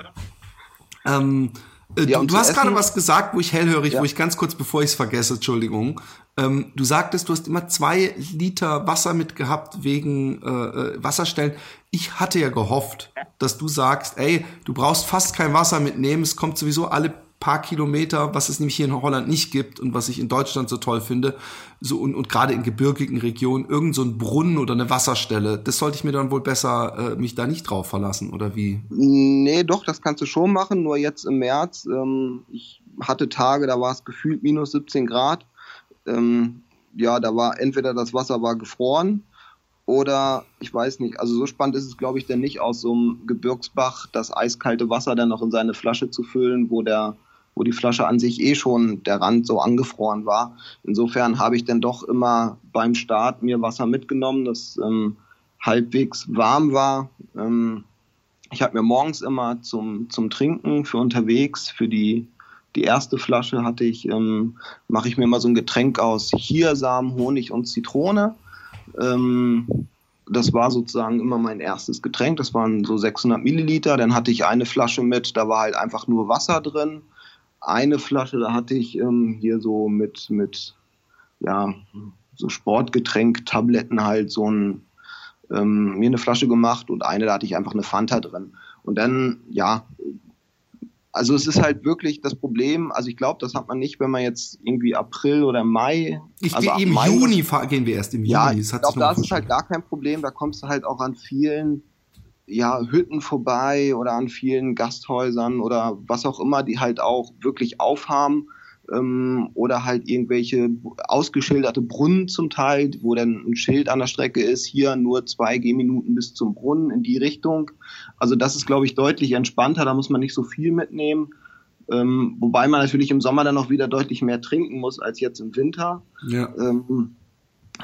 ähm, äh, ja, du, du hast gerade was gesagt, wo ich hellhörig, ja. wo ich ganz kurz, bevor ich es vergesse, Entschuldigung. Ähm, du sagtest, du hast immer zwei Liter Wasser mitgehabt wegen äh, äh, Wasserstellen. Ich hatte ja gehofft, dass du sagst, ey, du brauchst fast kein Wasser mitnehmen, es kommt sowieso alle paar Kilometer, was es nämlich hier in Holland nicht gibt und was ich in Deutschland so toll finde, so und, und gerade in gebirgigen Regionen, irgend so ein Brunnen oder eine Wasserstelle, das sollte ich mir dann wohl besser äh, mich da nicht drauf verlassen, oder wie? Nee, doch, das kannst du schon machen, nur jetzt im März, ähm, ich hatte Tage, da war es gefühlt minus 17 Grad. Ähm, ja, da war entweder das Wasser war gefroren oder ich weiß nicht, also so spannend ist es, glaube ich, denn nicht aus so einem Gebirgsbach das eiskalte Wasser dann noch in seine Flasche zu füllen, wo der, wo die Flasche an sich eh schon der Rand so angefroren war. Insofern habe ich dann doch immer beim Start mir Wasser mitgenommen, das ähm, halbwegs warm war. Ähm, ich habe mir morgens immer zum, zum Trinken für unterwegs, für die, die erste Flasche hatte ich, ähm, mache ich mir mal so ein Getränk aus Hirsamen, Honig und Zitrone ähm, das war sozusagen immer mein erstes Getränk. Das waren so 600 Milliliter. Dann hatte ich eine Flasche mit, da war halt einfach nur Wasser drin. Eine Flasche, da hatte ich ähm, hier so mit, mit, ja, so Sportgetränk, Tabletten halt so ein, ähm, mir eine Flasche gemacht und eine, da hatte ich einfach eine Fanta drin. Und dann, ja, also es ist halt wirklich das Problem, also ich glaube, das hat man nicht, wenn man jetzt irgendwie April oder Mai. Ich also im Mai, Juni gehen wir erst im ja, Juni. ich glaube, da ist es halt gar kein Problem. Da kommst du halt auch an vielen ja, Hütten vorbei oder an vielen Gasthäusern oder was auch immer, die halt auch wirklich aufhaben ähm, oder halt irgendwelche ausgeschilderte Brunnen zum Teil, wo dann ein Schild an der Strecke ist, hier nur zwei Gehminuten bis zum Brunnen in die Richtung. Also das ist, glaube ich, deutlich entspannter, da muss man nicht so viel mitnehmen. Ähm, wobei man natürlich im Sommer dann auch wieder deutlich mehr trinken muss als jetzt im Winter. Ja. Ähm,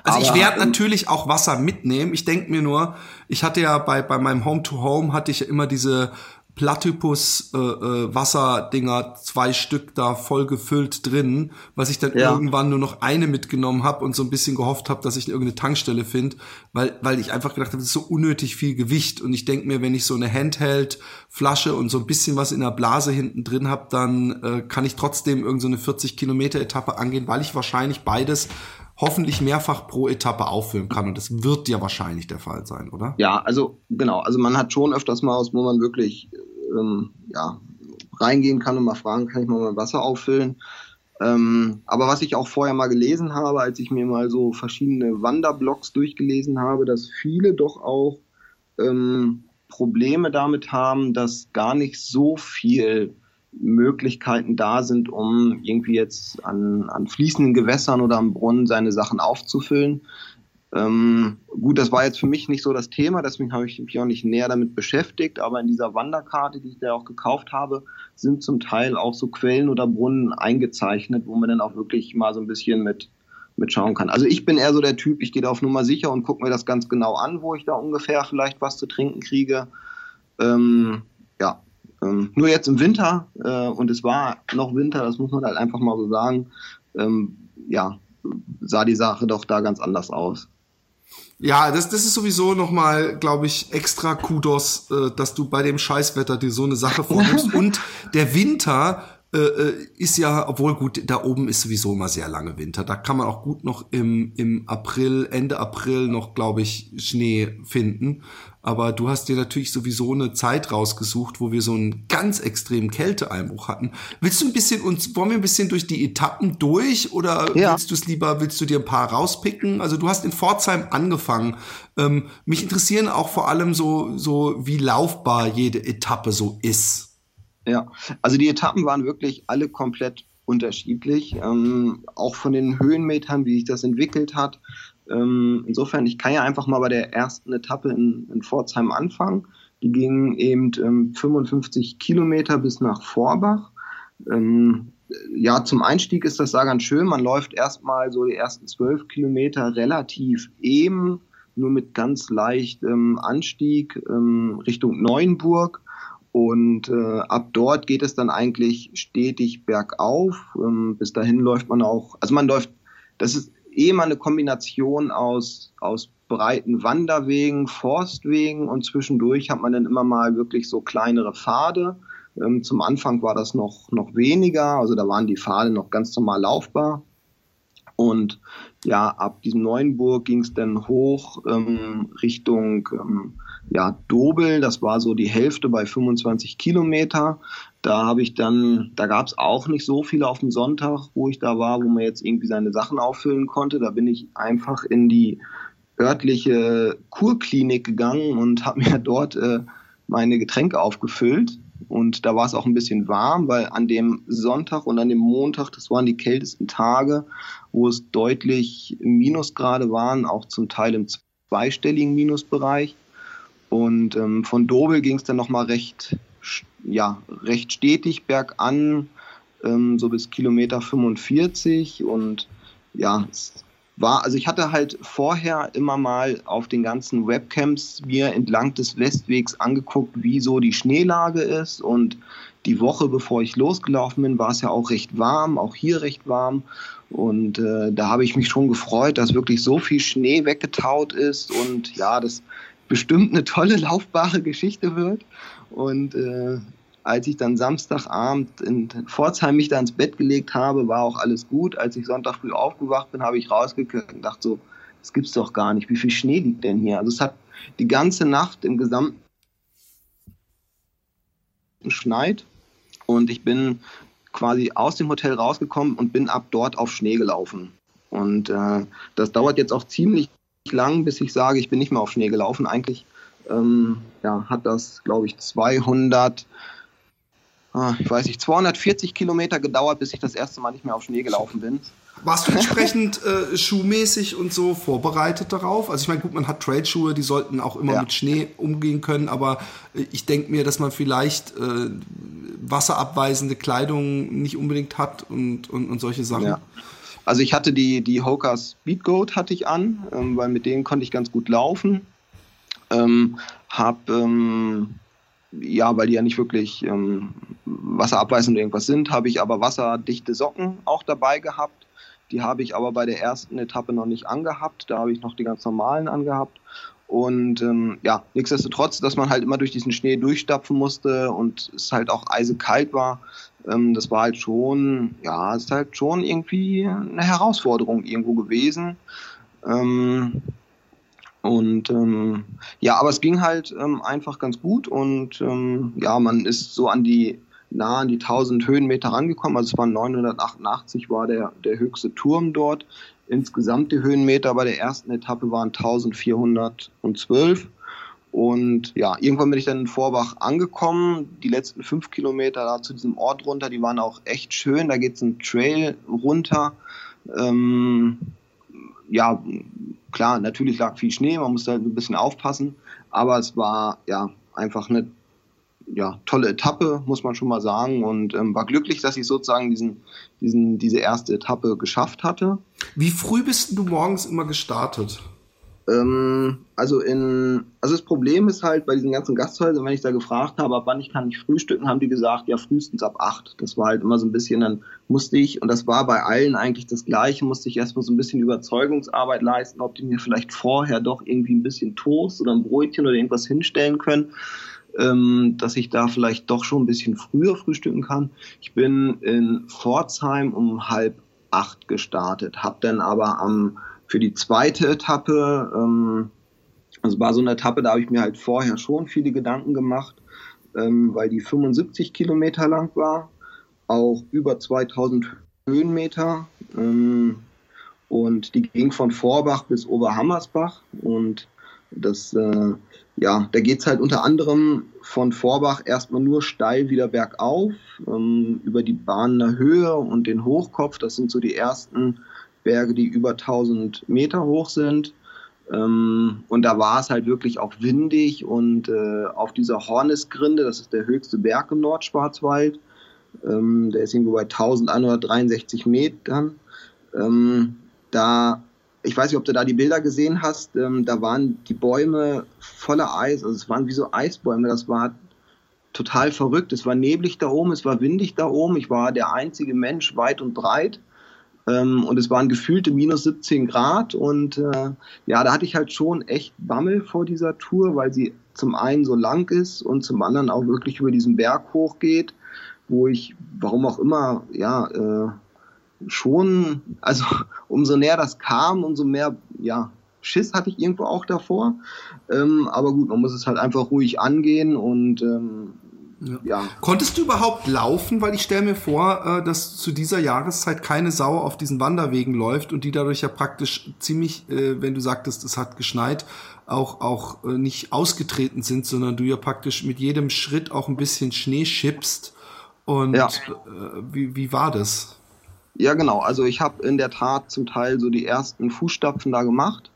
also ich werde natürlich auch Wasser mitnehmen. Ich denke mir nur, ich hatte ja bei, bei meinem Home-to-Home -Home hatte ich ja immer diese Platypus äh, äh, Wasserdinger, zwei Stück da voll gefüllt drin, was ich dann ja. irgendwann nur noch eine mitgenommen habe und so ein bisschen gehofft habe, dass ich irgendeine Tankstelle finde, weil weil ich einfach gedacht habe, das ist so unnötig viel Gewicht und ich denke mir, wenn ich so eine Handheld Flasche und so ein bisschen was in der Blase hinten drin habe, dann äh, kann ich trotzdem irgendeine so 40 Kilometer Etappe angehen, weil ich wahrscheinlich beides hoffentlich mehrfach pro Etappe auffüllen kann. Und das wird ja wahrscheinlich der Fall sein, oder? Ja, also genau. Also man hat schon öfters mal wo man wirklich ähm, ja, reingehen kann und mal fragen, kann ich mal mein Wasser auffüllen. Ähm, aber was ich auch vorher mal gelesen habe, als ich mir mal so verschiedene Wanderblogs durchgelesen habe, dass viele doch auch ähm, Probleme damit haben, dass gar nicht so viel Möglichkeiten da sind, um irgendwie jetzt an, an fließenden Gewässern oder am Brunnen seine Sachen aufzufüllen. Ähm, gut, das war jetzt für mich nicht so das Thema, deswegen habe ich mich auch nicht näher damit beschäftigt, aber in dieser Wanderkarte, die ich da auch gekauft habe, sind zum Teil auch so Quellen oder Brunnen eingezeichnet, wo man dann auch wirklich mal so ein bisschen mit, mit schauen kann. Also ich bin eher so der Typ, ich gehe da auf Nummer sicher und gucke mir das ganz genau an, wo ich da ungefähr vielleicht was zu trinken kriege. Ähm, ähm, nur jetzt im Winter, äh, und es war noch Winter, das muss man halt einfach mal so sagen, ähm, ja, sah die Sache doch da ganz anders aus. Ja, das, das ist sowieso nochmal, glaube ich, extra Kudos, äh, dass du bei dem Scheißwetter dir so eine Sache vornimmst. Und der Winter äh, äh, ist ja, obwohl gut, da oben ist sowieso immer sehr lange Winter. Da kann man auch gut noch im, im April, Ende April noch, glaube ich, Schnee finden. Aber du hast dir natürlich sowieso eine Zeit rausgesucht, wo wir so einen ganz extremen Kälteeinbruch hatten. Willst du ein bisschen uns, wollen wir ein bisschen durch die Etappen durch oder ja. willst du es lieber, willst du dir ein paar rauspicken? Also du hast in Pforzheim angefangen. Ähm, mich interessieren auch vor allem so, so wie laufbar jede Etappe so ist. Ja, also die Etappen waren wirklich alle komplett unterschiedlich, ähm, auch von den Höhenmetern, wie sich das entwickelt hat. Ähm, insofern, ich kann ja einfach mal bei der ersten Etappe in, in Pforzheim anfangen. Die ging eben ähm, 55 Kilometer bis nach Vorbach. Ähm, ja, zum Einstieg ist das da ganz schön. Man läuft erstmal so die ersten zwölf Kilometer relativ eben, nur mit ganz leicht ähm, Anstieg ähm, Richtung Neuenburg. Und äh, ab dort geht es dann eigentlich stetig bergauf. Ähm, bis dahin läuft man auch, also man läuft, das ist eh immer eine Kombination aus, aus breiten Wanderwegen, Forstwegen und zwischendurch hat man dann immer mal wirklich so kleinere Pfade. Ähm, zum Anfang war das noch, noch weniger, also da waren die Pfade noch ganz normal laufbar. Und ja, ab diesem Neuenburg ging es dann hoch ähm, Richtung ähm, ja, Dobel, das war so die Hälfte bei 25 Kilometer. Da habe ich dann, da gab es auch nicht so viele auf dem Sonntag, wo ich da war, wo man jetzt irgendwie seine Sachen auffüllen konnte. Da bin ich einfach in die örtliche Kurklinik gegangen und habe mir dort äh, meine Getränke aufgefüllt. Und da war es auch ein bisschen warm, weil an dem Sonntag und an dem Montag, das waren die kältesten Tage, wo es deutlich Minusgrade waren, auch zum Teil im zweistelligen Minusbereich. Und ähm, von Dobel ging es dann nochmal recht, ja, recht stetig bergan, ähm, so bis Kilometer 45. Und ja, es war, also ich hatte halt vorher immer mal auf den ganzen Webcams mir entlang des Westwegs angeguckt, wie so die Schneelage ist und die Woche, bevor ich losgelaufen bin, war es ja auch recht warm, auch hier recht warm. Und äh, da habe ich mich schon gefreut, dass wirklich so viel Schnee weggetaut ist und ja, das bestimmt eine tolle laufbare Geschichte wird. Und äh, als ich dann Samstagabend in Pforzheim mich da ins Bett gelegt habe, war auch alles gut. Als ich Sonntag früh aufgewacht bin, habe ich rausgeguckt und dachte so, das gibt's doch gar nicht. Wie viel Schnee liegt denn hier? Also es hat die ganze Nacht im gesamten geschneit und ich bin quasi aus dem Hotel rausgekommen und bin ab dort auf Schnee gelaufen. Und äh, das dauert jetzt auch ziemlich lang, bis ich sage, ich bin nicht mehr auf Schnee gelaufen. Eigentlich ähm, ja, hat das, glaube ich, 200 Ah, ich weiß nicht, 240 Kilometer gedauert, bis ich das erste Mal nicht mehr auf Schnee gelaufen bin. Warst du entsprechend äh, schuhmäßig und so vorbereitet darauf? Also ich meine, gut, man hat Trailschuhe, die sollten auch immer ja. mit Schnee umgehen können, aber äh, ich denke mir, dass man vielleicht äh, wasserabweisende Kleidung nicht unbedingt hat und, und, und solche Sachen. Ja. Also ich hatte die, die Hoka Speedgoat hatte ich an, ähm, weil mit denen konnte ich ganz gut laufen. Ähm, hab ähm, ja, weil die ja nicht wirklich ähm, wasserabweisend irgendwas sind, habe ich aber wasserdichte Socken auch dabei gehabt. Die habe ich aber bei der ersten Etappe noch nicht angehabt. Da habe ich noch die ganz normalen angehabt. Und ähm, ja, nichtsdestotrotz, dass man halt immer durch diesen Schnee durchstapfen musste und es halt auch eisekalt war, ähm, das war halt schon, ja, ist halt schon irgendwie eine Herausforderung irgendwo gewesen. Ähm, und ähm, ja, aber es ging halt ähm, einfach ganz gut und ähm, ja, man ist so an die nah an die 1000 Höhenmeter rangekommen. Also es waren 988 war der, der höchste Turm dort. Insgesamt die Höhenmeter bei der ersten Etappe waren 1412. Und ja, irgendwann bin ich dann in Vorbach angekommen. Die letzten fünf Kilometer da zu diesem Ort runter, die waren auch echt schön. Da geht es ein Trail runter. Ähm, ja, klar, natürlich lag viel Schnee, man musste halt ein bisschen aufpassen, aber es war ja einfach eine ja, tolle Etappe, muss man schon mal sagen, und ähm, war glücklich, dass ich sozusagen diesen, diesen, diese erste Etappe geschafft hatte. Wie früh bist du morgens immer gestartet? Ähm, also in, also das Problem ist halt bei diesen ganzen Gasthäusern, wenn ich da gefragt habe, ab wann ich kann ich frühstücken, haben die gesagt, ja frühestens ab acht. Das war halt immer so ein bisschen, dann musste ich, und das war bei allen eigentlich das Gleiche, musste ich erstmal so ein bisschen Überzeugungsarbeit leisten, ob die mir vielleicht vorher doch irgendwie ein bisschen Toast oder ein Brötchen oder irgendwas hinstellen können, ähm, dass ich da vielleicht doch schon ein bisschen früher frühstücken kann. Ich bin in Pforzheim um halb acht gestartet, habe dann aber am für die zweite Etappe, ähm, also war so eine Etappe, da habe ich mir halt vorher schon viele Gedanken gemacht, ähm, weil die 75 Kilometer lang war, auch über 2000 Höhenmeter. Ähm, und die ging von Vorbach bis Oberhammersbach. Und das, äh, ja, da geht es halt unter anderem von Vorbach erstmal nur steil wieder bergauf, ähm, über die Bahner Höhe und den Hochkopf. Das sind so die ersten Berge, die über 1000 Meter hoch sind. Ähm, und da war es halt wirklich auch windig und äh, auf dieser Hornisgrinde, das ist der höchste Berg im Nordschwarzwald, ähm, der ist irgendwo bei 1163 Metern. Ähm, da, ich weiß nicht, ob du da die Bilder gesehen hast, ähm, da waren die Bäume voller Eis, also es waren wie so Eisbäume, das war total verrückt. Es war neblig da oben, es war windig da oben, ich war der einzige Mensch weit und breit ähm, und es waren gefühlte minus 17 Grad. Und äh, ja, da hatte ich halt schon echt Bammel vor dieser Tour, weil sie zum einen so lang ist und zum anderen auch wirklich über diesen Berg hochgeht, wo ich, warum auch immer, ja, äh, schon, also umso näher das kam, umso mehr, ja, Schiss hatte ich irgendwo auch davor. Ähm, aber gut, man muss es halt einfach ruhig angehen und ähm, ja. ja. Konntest du überhaupt laufen? Weil ich stelle mir vor, äh, dass zu dieser Jahreszeit keine Sau auf diesen Wanderwegen läuft und die dadurch ja praktisch ziemlich, äh, wenn du sagtest, es hat geschneit, auch, auch äh, nicht ausgetreten sind, sondern du ja praktisch mit jedem Schritt auch ein bisschen Schnee schippst. Und ja. wie, wie war das? Ja, genau. Also ich habe in der Tat zum Teil so die ersten Fußstapfen da gemacht.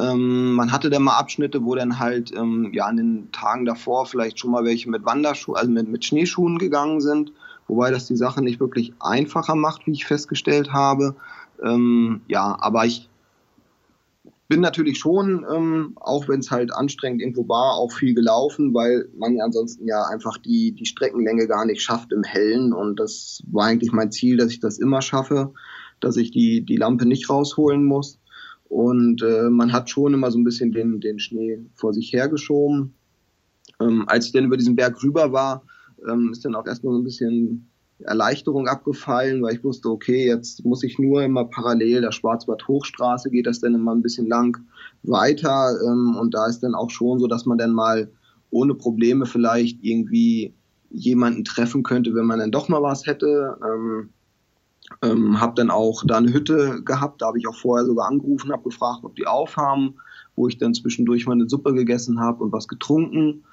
Ähm, man hatte dann mal Abschnitte, wo dann halt ähm, ja an den Tagen davor vielleicht schon mal welche mit Wanderschuhen, also mit, mit Schneeschuhen gegangen sind, wobei das die Sache nicht wirklich einfacher macht, wie ich festgestellt habe. Ähm, ja, aber ich bin natürlich schon, ähm, auch wenn es halt anstrengend irgendwo war, auch viel gelaufen, weil man ja ansonsten ja einfach die, die Streckenlänge gar nicht schafft im Hellen. Und das war eigentlich mein Ziel, dass ich das immer schaffe, dass ich die, die Lampe nicht rausholen muss. Und äh, man hat schon immer so ein bisschen den, den Schnee vor sich hergeschoben. Ähm, als ich dann über diesen Berg rüber war, ähm, ist dann auch erstmal so ein bisschen Erleichterung abgefallen, weil ich wusste, okay, jetzt muss ich nur immer parallel der Schwarzwald-Hochstraße geht das dann immer ein bisschen lang weiter. Ähm, und da ist dann auch schon so, dass man dann mal ohne Probleme vielleicht irgendwie jemanden treffen könnte, wenn man dann doch mal was hätte. Ähm, ähm, habe dann auch da eine Hütte gehabt, da habe ich auch vorher sogar angerufen, habe gefragt, ob die aufhaben, wo ich dann zwischendurch mal eine Suppe gegessen habe und was getrunken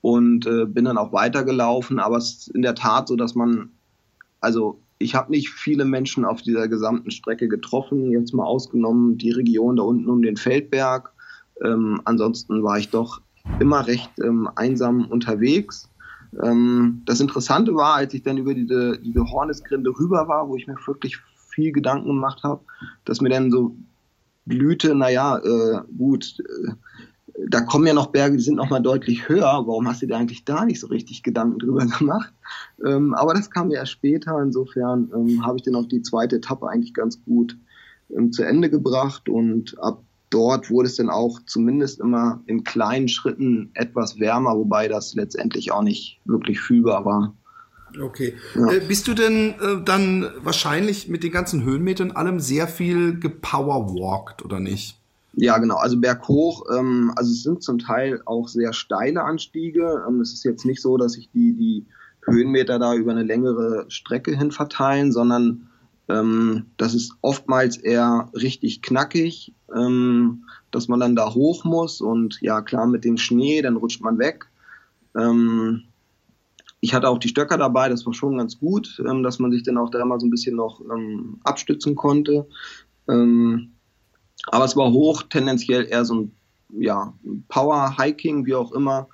und äh, bin dann auch weitergelaufen. Aber es ist in der Tat so, dass man, also ich habe nicht viele Menschen auf dieser gesamten Strecke getroffen, jetzt mal ausgenommen die Region da unten um den Feldberg. Ähm, ansonsten war ich doch immer recht ähm, einsam unterwegs. Ähm, das Interessante war, als ich dann über diese, diese Hornesgrinde rüber war, wo ich mir wirklich viel Gedanken gemacht habe, dass mir dann so blühte, naja, äh, gut, äh, da kommen ja noch Berge, die sind noch mal deutlich höher. Warum hast du dir eigentlich da nicht so richtig Gedanken drüber gemacht? Ähm, aber das kam ja erst später. Insofern ähm, habe ich dann auch die zweite Etappe eigentlich ganz gut ähm, zu Ende gebracht und ab dort wurde es dann auch zumindest immer in kleinen Schritten etwas wärmer, wobei das letztendlich auch nicht wirklich fühlbar war. Okay. Ja. Äh, bist du denn äh, dann wahrscheinlich mit den ganzen Höhenmetern allem sehr viel gepowerwalkt oder nicht? Ja, genau. Also berghoch, ähm, also es sind zum Teil auch sehr steile Anstiege. Ähm, es ist jetzt nicht so, dass sich die, die Höhenmeter da über eine längere Strecke hin verteilen, sondern ähm, das ist oftmals eher richtig knackig, ähm, dass man dann da hoch muss und ja klar mit dem Schnee, dann rutscht man weg. Ähm, ich hatte auch die Stöcker dabei, das war schon ganz gut, ähm, dass man sich dann auch da mal so ein bisschen noch ähm, abstützen konnte. Ähm, aber es war hoch, tendenziell eher so ein ja, Power-Hiking, wie auch immer.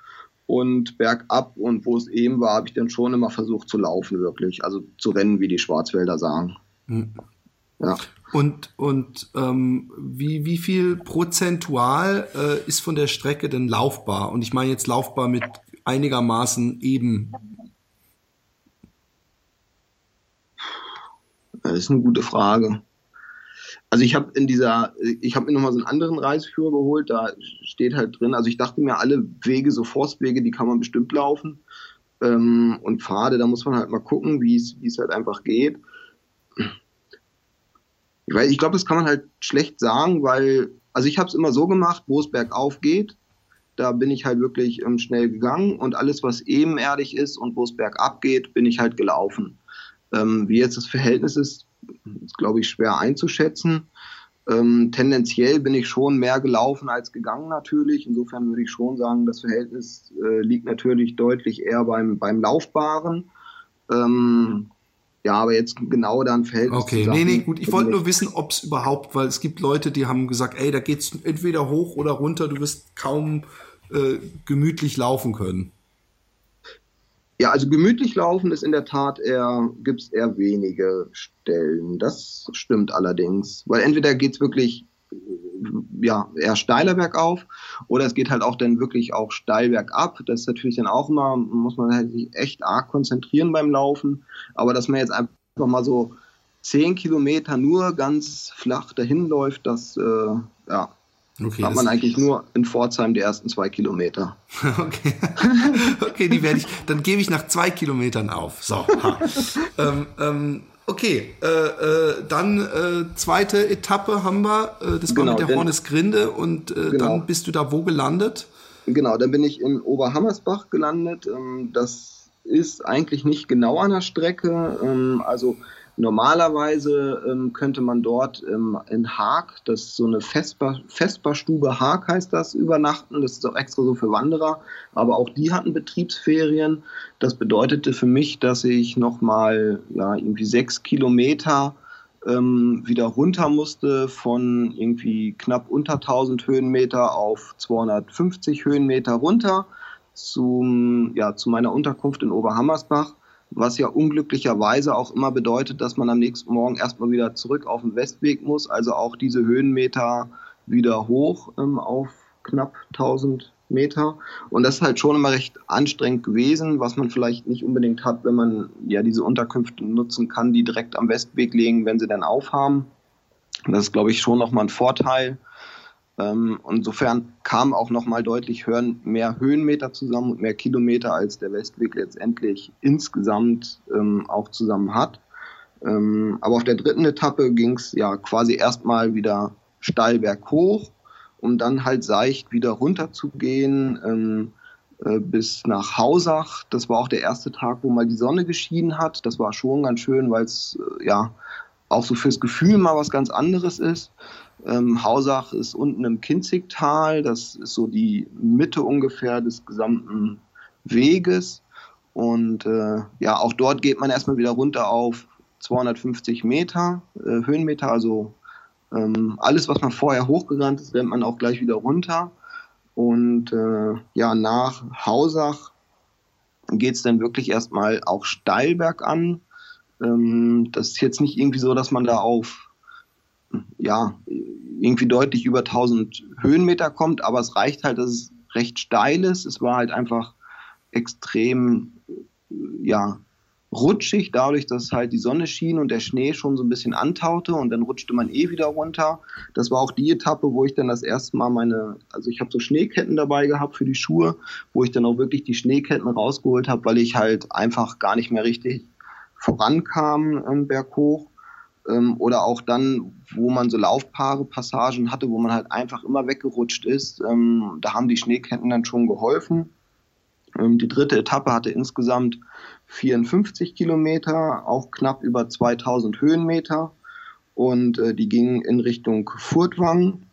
Und bergab und wo es eben war, habe ich dann schon immer versucht zu laufen, wirklich. Also zu rennen, wie die Schwarzwälder sagen. Mhm. Ja. Und, und ähm, wie, wie viel prozentual äh, ist von der Strecke denn laufbar? Und ich meine jetzt laufbar mit einigermaßen eben. Das ist eine gute Frage. Also ich habe in dieser, ich habe mir nochmal so einen anderen Reiseführer geholt, da steht halt drin, also ich dachte mir, alle Wege, so Forstwege, die kann man bestimmt laufen. Ähm, und Pfade, da muss man halt mal gucken, wie es halt einfach geht weil ich glaube, das kann man halt schlecht sagen, weil, also ich habe es immer so gemacht, wo es bergauf geht, da bin ich halt wirklich ähm, schnell gegangen und alles, was ebenerdig ist und wo es bergab geht, bin ich halt gelaufen. Ähm, wie jetzt das Verhältnis ist, ist glaube ich schwer einzuschätzen. Ähm, tendenziell bin ich schon mehr gelaufen als gegangen natürlich. Insofern würde ich schon sagen, das Verhältnis äh, liegt natürlich deutlich eher beim, beim Laufbaren. Ähm, ja, aber jetzt genau dann fällt Okay, nee, nee, gut. Ich wollte nur wissen, ob es überhaupt, weil es gibt Leute, die haben gesagt, ey, da geht's entweder hoch oder runter, du wirst kaum äh, gemütlich laufen können. Ja, also gemütlich laufen ist in der Tat eher, gibt es eher wenige Stellen. Das stimmt allerdings. Weil entweder geht es wirklich ja, eher steiler bergauf oder es geht halt auch dann wirklich auch steil bergab. Das ist natürlich dann auch immer, muss man halt sich echt arg konzentrieren beim Laufen. Aber dass man jetzt einfach mal so zehn Kilometer nur ganz flach dahin läuft, das, äh, ja, Okay, hat man eigentlich nur in Pforzheim die ersten zwei Kilometer. okay, okay, die werde ich, dann gebe ich nach zwei Kilometern auf. So. ähm, ähm, Okay, äh, äh, dann äh, zweite Etappe haben wir, äh, das war genau, mit der Hornesgrinde und äh, genau. dann bist du da wo gelandet? Genau, dann bin ich in Oberhammersbach gelandet. Ähm, das ist eigentlich nicht genau an der Strecke. Ähm, also normalerweise ähm, könnte man dort ähm, in Haag, das ist so eine Vesper, Vesperstube Haag heißt das, übernachten. Das ist auch extra so für Wanderer. Aber auch die hatten Betriebsferien. Das bedeutete für mich, dass ich nochmal ja, irgendwie sechs Kilometer ähm, wieder runter musste von irgendwie knapp unter 1000 Höhenmeter auf 250 Höhenmeter runter zum, ja, zu meiner Unterkunft in Oberhammersbach, was ja unglücklicherweise auch immer bedeutet, dass man am nächsten Morgen erstmal wieder zurück auf den Westweg muss, also auch diese Höhenmeter wieder hoch ähm, auf knapp 1000 Meter. Und das ist halt schon immer recht anstrengend gewesen, was man vielleicht nicht unbedingt hat, wenn man ja diese Unterkünfte nutzen kann, die direkt am Westweg liegen, wenn sie dann aufhaben. Das ist, glaube ich, schon nochmal ein Vorteil. Ähm, insofern kam auch nochmal deutlich hören, mehr Höhenmeter zusammen und mehr Kilometer, als der Westweg letztendlich insgesamt ähm, auch zusammen hat. Ähm, aber auf der dritten Etappe ging es ja quasi erstmal wieder steil berghoch, um dann halt seicht wieder runter zu gehen ähm, äh, bis nach Hausach. Das war auch der erste Tag, wo mal die Sonne geschienen hat. Das war schon ganz schön, weil es äh, ja auch so fürs Gefühl mal was ganz anderes ist. Ähm, Hausach ist unten im Kinzigtal, das ist so die Mitte ungefähr des gesamten Weges. Und äh, ja, auch dort geht man erstmal wieder runter auf 250 Meter, äh, Höhenmeter, also ähm, alles, was man vorher hochgerannt ist, rennt man auch gleich wieder runter. Und äh, ja, nach Hausach geht es dann wirklich erstmal auch steil bergan. Ähm, das ist jetzt nicht irgendwie so, dass man da auf ja, irgendwie deutlich über 1000 Höhenmeter kommt, aber es reicht halt, dass es recht steil ist. Es war halt einfach extrem, ja, rutschig, dadurch, dass halt die Sonne schien und der Schnee schon so ein bisschen antaute und dann rutschte man eh wieder runter. Das war auch die Etappe, wo ich dann das erste Mal meine, also ich habe so Schneeketten dabei gehabt für die Schuhe, wo ich dann auch wirklich die Schneeketten rausgeholt habe, weil ich halt einfach gar nicht mehr richtig vorankam ähm, berghoch. Ähm, oder auch dann, wo man so Laufpaare, Passagen hatte, wo man halt einfach immer weggerutscht ist. Ähm, da haben die Schneeketten dann schon geholfen. Ähm, die dritte Etappe hatte insgesamt 54 Kilometer, auch knapp über 2000 Höhenmeter. Und äh, die ging in Richtung Furtwang.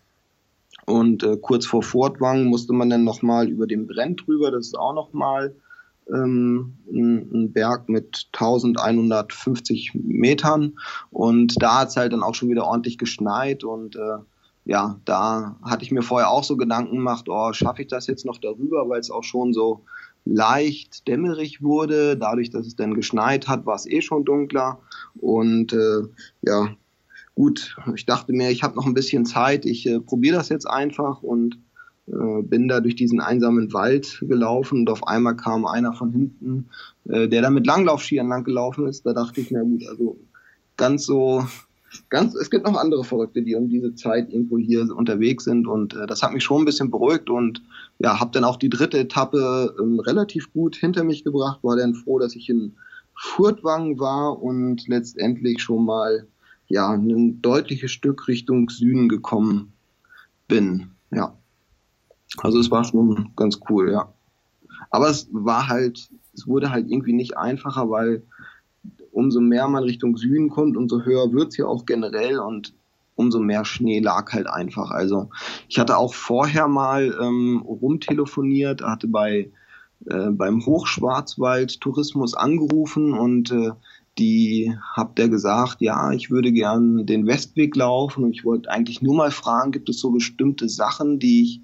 Und äh, kurz vor Furtwang musste man dann nochmal über den Brenn drüber. Das ist auch nochmal ähm, ein Berg mit 1150 Metern und da hat es halt dann auch schon wieder ordentlich geschneit und äh, ja, da hatte ich mir vorher auch so Gedanken gemacht, oh, schaffe ich das jetzt noch darüber, weil es auch schon so leicht dämmerig wurde. Dadurch, dass es dann geschneit hat, war es eh schon dunkler. Und äh, ja, gut, ich dachte mir, ich habe noch ein bisschen Zeit, ich äh, probiere das jetzt einfach und bin da durch diesen einsamen Wald gelaufen und auf einmal kam einer von hinten, äh, der da mit Langlaufskiern lang gelaufen ist. Da dachte ich, na gut, also ganz so, ganz, es gibt noch andere Verrückte, die um diese Zeit irgendwo hier unterwegs sind und äh, das hat mich schon ein bisschen beruhigt und ja, habe dann auch die dritte Etappe ähm, relativ gut hinter mich gebracht, war dann froh, dass ich in Furtwang war und letztendlich schon mal ja ein deutliches Stück Richtung Süden gekommen bin. Ja. Also es war schon ganz cool, ja. Aber es war halt, es wurde halt irgendwie nicht einfacher, weil umso mehr man Richtung Süden kommt, umso höher wird es ja auch generell und umso mehr Schnee lag halt einfach. Also ich hatte auch vorher mal ähm, rumtelefoniert, hatte bei äh, beim Hochschwarzwald Tourismus angerufen und äh, die habt ihr gesagt, ja, ich würde gern den Westweg laufen und ich wollte eigentlich nur mal fragen, gibt es so bestimmte Sachen, die ich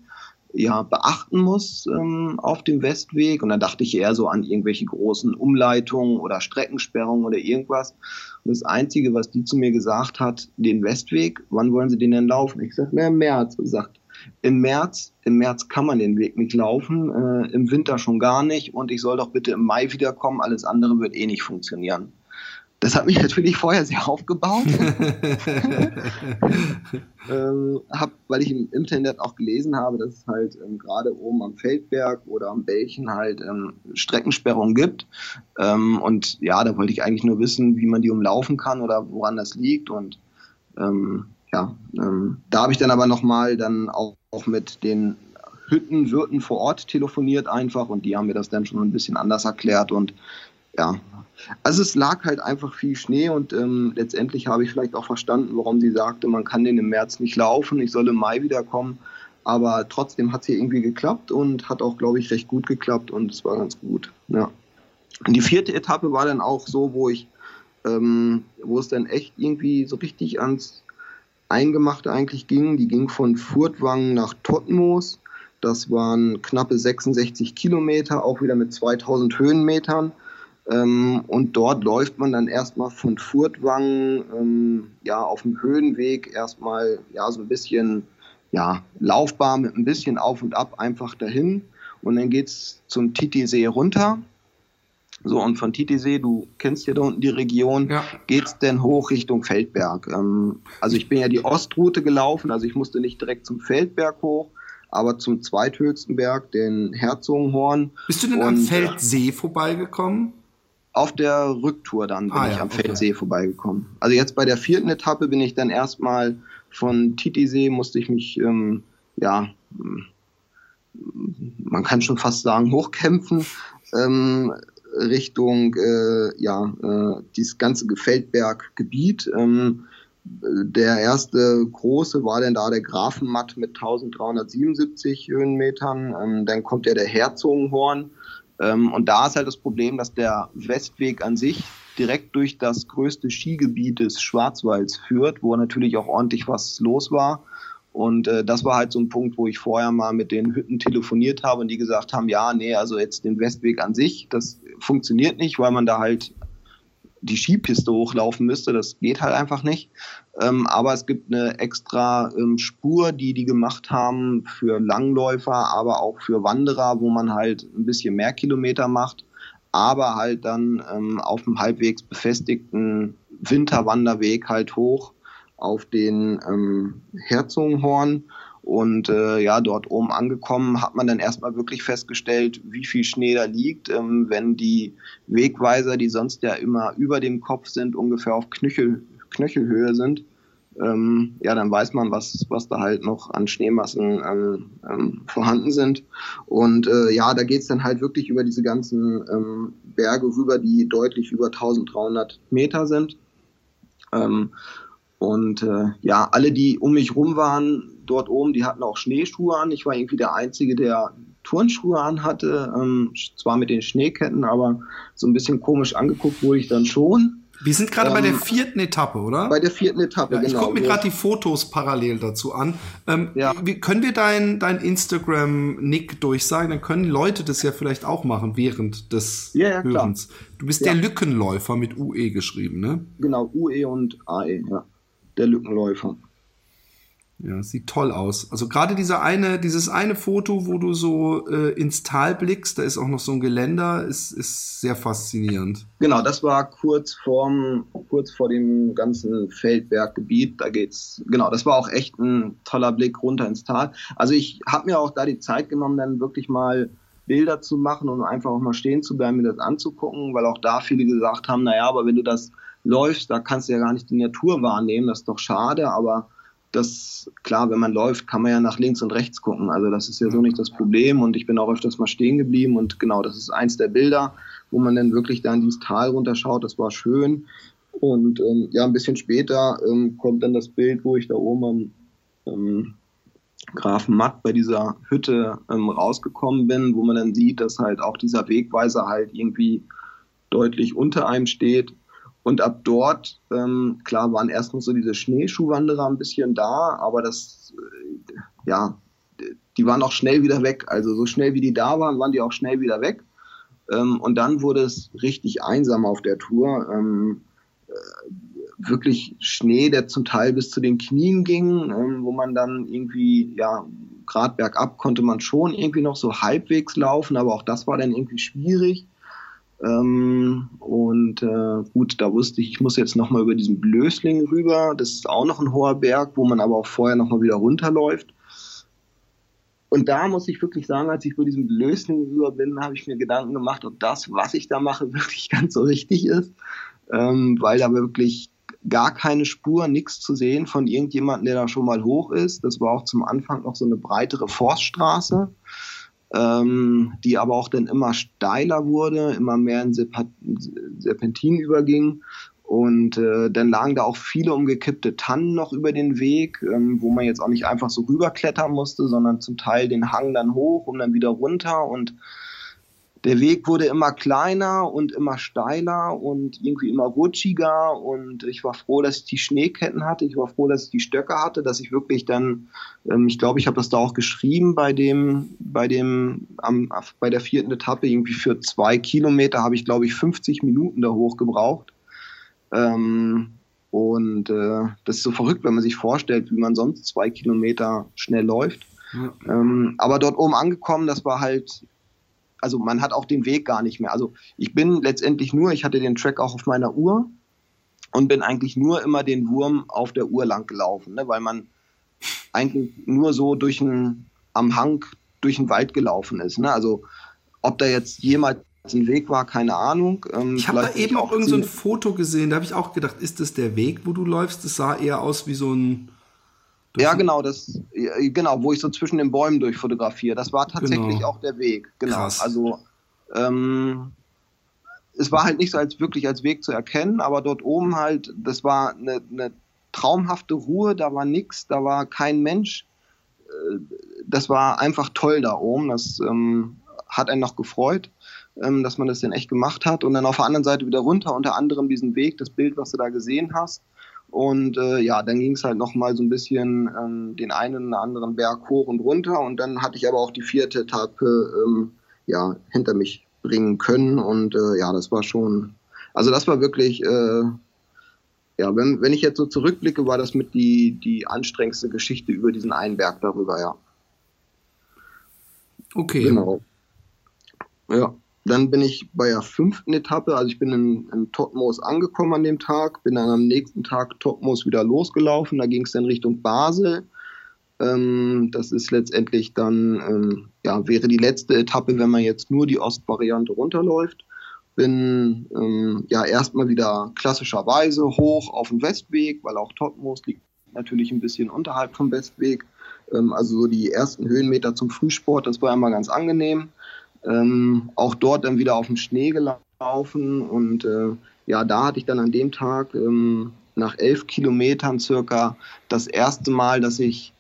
ja, beachten muss ähm, auf dem Westweg. Und dann dachte ich eher so an irgendwelche großen Umleitungen oder Streckensperrungen oder irgendwas. Und das Einzige, was die zu mir gesagt hat, den Westweg, wann wollen Sie den denn laufen? Ich sagte, na, im März. Sie sagt, im März, im März kann man den Weg nicht laufen, äh, im Winter schon gar nicht und ich soll doch bitte im Mai wiederkommen, alles andere wird eh nicht funktionieren. Das hat mich natürlich vorher sehr aufgebaut. ähm, hab, weil ich im Internet auch gelesen habe, dass es halt ähm, gerade oben am Feldberg oder am Bällchen halt ähm, Streckensperrungen gibt. Ähm, und ja, da wollte ich eigentlich nur wissen, wie man die umlaufen kann oder woran das liegt. Und ähm, ja, ähm, da habe ich dann aber nochmal dann auch, auch mit den Hüttenwirten vor Ort telefoniert einfach und die haben mir das dann schon ein bisschen anders erklärt und ja. Also es lag halt einfach viel Schnee und ähm, letztendlich habe ich vielleicht auch verstanden, warum sie sagte, man kann den im März nicht laufen, ich soll im Mai wiederkommen. Aber trotzdem hat es hier irgendwie geklappt und hat auch, glaube ich, recht gut geklappt und es war ganz gut. Ja. Und die vierte Etappe war dann auch so, wo ich, ähm, wo es dann echt irgendwie so richtig ans Eingemachte eigentlich ging. Die ging von Furtwangen nach Tottenmoos. Das waren knappe 66 Kilometer, auch wieder mit 2000 Höhenmetern. Ähm, und dort läuft man dann erstmal von Furtwangen ähm, ja, auf dem Höhenweg erstmal ja, so ein bisschen ja, laufbar mit ein bisschen auf und ab einfach dahin. Und dann geht es zum Titisee runter. So, und von Titisee, du kennst ja da unten die Region, ja. es denn hoch Richtung Feldberg. Ähm, also ich bin ja die Ostroute gelaufen, also ich musste nicht direkt zum Feldberg hoch, aber zum zweithöchsten Berg, den Herzogenhorn. Bist du denn und, am Feldsee vorbeigekommen? Auf der Rücktour dann bin ah, ich ja, am okay. Feldsee vorbeigekommen. Also jetzt bei der vierten Etappe bin ich dann erstmal von Titisee musste ich mich, ähm, ja, man kann schon fast sagen, hochkämpfen ähm, Richtung, äh, ja, äh, dieses ganze Feldberggebiet. Ähm, der erste große war dann da der Grafenmatt mit 1377 Höhenmetern. Ähm, dann kommt ja der Herzogenhorn. Ähm, und da ist halt das Problem, dass der Westweg an sich direkt durch das größte Skigebiet des Schwarzwalds führt, wo natürlich auch ordentlich was los war. Und äh, das war halt so ein Punkt, wo ich vorher mal mit den Hütten telefoniert habe und die gesagt haben, ja, nee, also jetzt den Westweg an sich, das funktioniert nicht, weil man da halt die Skipiste hochlaufen müsste. Das geht halt einfach nicht. Ähm, aber es gibt eine extra ähm, Spur, die die gemacht haben für Langläufer, aber auch für Wanderer, wo man halt ein bisschen mehr Kilometer macht aber halt dann ähm, auf dem halbwegs befestigten Winterwanderweg halt hoch auf den ähm, Herzogenhorn. Und äh, ja, dort oben angekommen hat man dann erstmal wirklich festgestellt, wie viel Schnee da liegt. Ähm, wenn die Wegweiser, die sonst ja immer über dem Kopf sind, ungefähr auf Knöchel, Knöchelhöhe sind, ähm, ja, dann weiß man, was, was da halt noch an Schneemassen ähm, ähm, vorhanden sind. Und äh, ja, da geht's dann halt wirklich über diese ganzen ähm, Berge rüber, die deutlich über 1300 Meter sind. Ähm, und äh, ja, alle, die um mich rum waren, dort oben, die hatten auch Schneeschuhe an. Ich war irgendwie der Einzige, der Turnschuhe anhatte, ähm, zwar mit den Schneeketten, aber so ein bisschen komisch angeguckt wurde ich dann schon. Wir sind gerade ähm, bei der ähm, vierten Etappe, oder? Bei der vierten Etappe, ja, genau. Ich gucke mir gerade die Fotos parallel dazu an. Ähm, ja. wie, können wir dein, dein Instagram-Nick durchsagen? Dann können Leute das ja vielleicht auch machen während des ja, ja, Hörens. Klar. Du bist der Lückenläufer mit UE geschrieben, ne? Genau, UE und AE, ja. Der Lückenläufer. Ja, sieht toll aus. Also gerade dieser eine, dieses eine Foto, wo du so äh, ins Tal blickst, da ist auch noch so ein Geländer, ist, ist sehr faszinierend. Genau, das war kurz vorm, kurz vor dem ganzen Feldberggebiet. Da geht's, genau, das war auch echt ein toller Blick runter ins Tal. Also ich habe mir auch da die Zeit genommen, dann wirklich mal Bilder zu machen und einfach auch mal stehen zu bleiben, mir das anzugucken, weil auch da viele gesagt haben, naja, aber wenn du das läufst, da kannst du ja gar nicht die Natur wahrnehmen, das ist doch schade, aber das, klar, wenn man läuft, kann man ja nach links und rechts gucken. Also das ist ja so nicht das Problem und ich bin auch öfters mal stehen geblieben und genau, das ist eins der Bilder, wo man dann wirklich da in dieses Tal runterschaut. Das war schön. Und ähm, ja, ein bisschen später ähm, kommt dann das Bild, wo ich da oben am ähm, Grafen Matt bei dieser Hütte ähm, rausgekommen bin, wo man dann sieht, dass halt auch dieser Wegweiser halt irgendwie deutlich unter einem steht und ab dort, ähm, klar, waren erstmal so diese Schneeschuhwanderer ein bisschen da, aber das, äh, ja, die waren auch schnell wieder weg. Also so schnell wie die da waren, waren die auch schnell wieder weg. Ähm, und dann wurde es richtig einsam auf der Tour. Ähm, äh, wirklich Schnee, der zum Teil bis zu den Knien ging, ähm, wo man dann irgendwie, ja, gerade bergab konnte man schon irgendwie noch so halbwegs laufen, aber auch das war dann irgendwie schwierig. Ähm, und äh, gut, da wusste ich, ich muss jetzt nochmal über diesen Blösling rüber. Das ist auch noch ein hoher Berg, wo man aber auch vorher nochmal wieder runterläuft. Und da muss ich wirklich sagen, als ich über diesen Blösling rüber bin, habe ich mir Gedanken gemacht, ob das, was ich da mache, wirklich ganz so richtig ist. Ähm, weil da wirklich gar keine Spur, nichts zu sehen von irgendjemandem, der da schon mal hoch ist. Das war auch zum Anfang noch so eine breitere Forststraße, ähm, die aber auch dann immer steiler wurde, immer mehr in Serpentin überging. Und äh, dann lagen da auch viele umgekippte Tannen noch über den Weg, ähm, wo man jetzt auch nicht einfach so rüberklettern musste, sondern zum Teil den Hang dann hoch und dann wieder runter. Und der Weg wurde immer kleiner und immer steiler und irgendwie immer rutschiger und ich war froh, dass ich die Schneeketten hatte. Ich war froh, dass ich die Stöcke hatte, dass ich wirklich dann, ähm, ich glaube, ich habe das da auch geschrieben bei dem, bei dem, am, bei der vierten Etappe irgendwie für zwei Kilometer habe ich glaube ich 50 Minuten da hoch gebraucht. Ähm, und äh, das ist so verrückt, wenn man sich vorstellt, wie man sonst zwei Kilometer schnell läuft. Ja. Ähm, aber dort oben angekommen, das war halt also man hat auch den Weg gar nicht mehr. Also ich bin letztendlich nur, ich hatte den Track auch auf meiner Uhr und bin eigentlich nur immer den Wurm auf der Uhr lang gelaufen, ne, weil man eigentlich nur so durch ein, am Hang durch den Wald gelaufen ist. Ne? Also ob da jetzt jemals ein Weg war, keine Ahnung. Ähm, ich habe da eben auch irgend so ein Foto gesehen, da habe ich auch gedacht, ist das der Weg, wo du läufst? Das sah eher aus wie so ein ja, genau, das, genau, wo ich so zwischen den Bäumen durchfotografiere. Das war tatsächlich genau. auch der Weg. Genau. Krass. Also ähm, es war halt nicht so als wirklich als Weg zu erkennen, aber dort oben halt, das war eine, eine traumhafte Ruhe, da war nichts, da war kein Mensch. Äh, das war einfach toll da oben. Das ähm, hat einen noch gefreut, ähm, dass man das denn echt gemacht hat. Und dann auf der anderen Seite wieder runter, unter anderem diesen Weg, das Bild, was du da gesehen hast. Und äh, ja, dann ging es halt nochmal so ein bisschen ähm, den einen oder anderen Berg hoch und runter. Und dann hatte ich aber auch die vierte Etappe ähm, ja, hinter mich bringen können. Und äh, ja, das war schon, also das war wirklich, äh, ja, wenn, wenn ich jetzt so zurückblicke, war das mit die, die anstrengendste Geschichte über diesen einen Berg darüber, ja. Okay. Genau. Ja. Dann bin ich bei der fünften Etappe, also ich bin in, in Totmos angekommen an dem Tag, bin dann am nächsten Tag Totmos wieder losgelaufen, da ging es dann Richtung Basel. Ähm, das ist letztendlich dann, ähm, ja, wäre die letzte Etappe, wenn man jetzt nur die Ostvariante runterläuft. Bin ähm, ja erstmal wieder klassischerweise hoch auf dem Westweg, weil auch Totmos liegt natürlich ein bisschen unterhalb vom Westweg. Ähm, also so die ersten Höhenmeter zum Frühsport, das war immer ganz angenehm ähm, auch dort dann wieder auf dem Schnee gelaufen und äh, ja, da hatte ich dann an dem Tag ähm, nach elf Kilometern circa das erste Mal, dass ich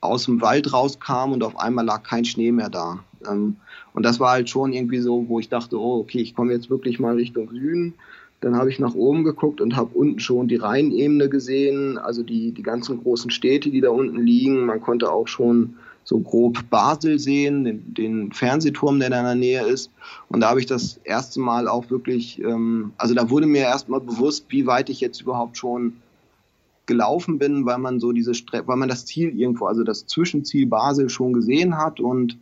aus dem Wald rauskam und auf einmal lag kein Schnee mehr da. Ähm, und das war halt schon irgendwie so, wo ich dachte, oh, okay, ich komme jetzt wirklich mal Richtung Süden. Dann habe ich nach oben geguckt und habe unten schon die Rheinebene gesehen, also die, die ganzen großen Städte, die da unten liegen. Man konnte auch schon so grob Basel sehen, den, den, Fernsehturm, der da in der Nähe ist. Und da habe ich das erste Mal auch wirklich, ähm, also da wurde mir erstmal bewusst, wie weit ich jetzt überhaupt schon gelaufen bin, weil man so diese Strecke, weil man das Ziel irgendwo, also das Zwischenziel Basel schon gesehen hat und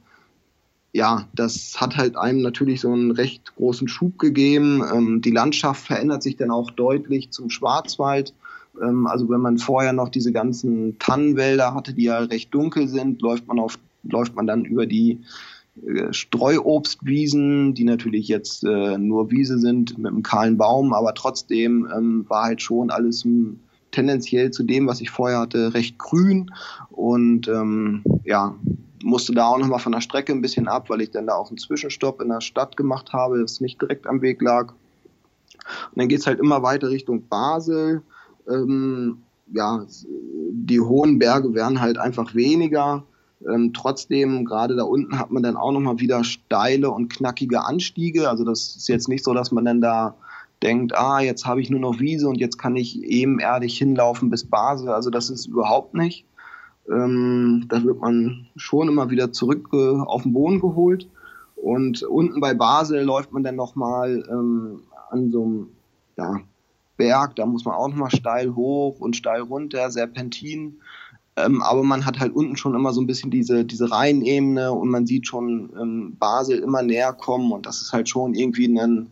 ja, das hat halt einem natürlich so einen recht großen Schub gegeben. Ähm, die Landschaft verändert sich dann auch deutlich zum Schwarzwald. Ähm, also wenn man vorher noch diese ganzen Tannenwälder hatte, die ja recht dunkel sind, läuft man auf, läuft man dann über die äh, Streuobstwiesen, die natürlich jetzt äh, nur Wiese sind mit einem kahlen Baum, aber trotzdem ähm, war halt schon alles m, tendenziell zu dem, was ich vorher hatte, recht grün. Und ähm, ja, musste da auch nochmal von der Strecke ein bisschen ab, weil ich dann da auch einen Zwischenstopp in der Stadt gemacht habe, das nicht direkt am Weg lag. Und dann geht es halt immer weiter Richtung Basel ähm, ja, die hohen Berge werden halt einfach weniger. Ähm, trotzdem, gerade da unten hat man dann auch nochmal wieder steile und knackige Anstiege. Also das ist jetzt nicht so, dass man dann da denkt, ah, jetzt habe ich nur noch Wiese und jetzt kann ich ebenerdig hinlaufen bis Basel. Also das ist überhaupt nicht. Ähm, da wird man schon immer wieder zurück äh, auf den Boden geholt. Und unten bei Basel läuft man dann nochmal ähm, an so einem, ja, Berg, da muss man auch nochmal steil hoch und steil runter, Serpentin. Ähm, aber man hat halt unten schon immer so ein bisschen diese, diese Rheinebene und man sieht schon ähm, Basel immer näher kommen und das ist halt schon irgendwie ein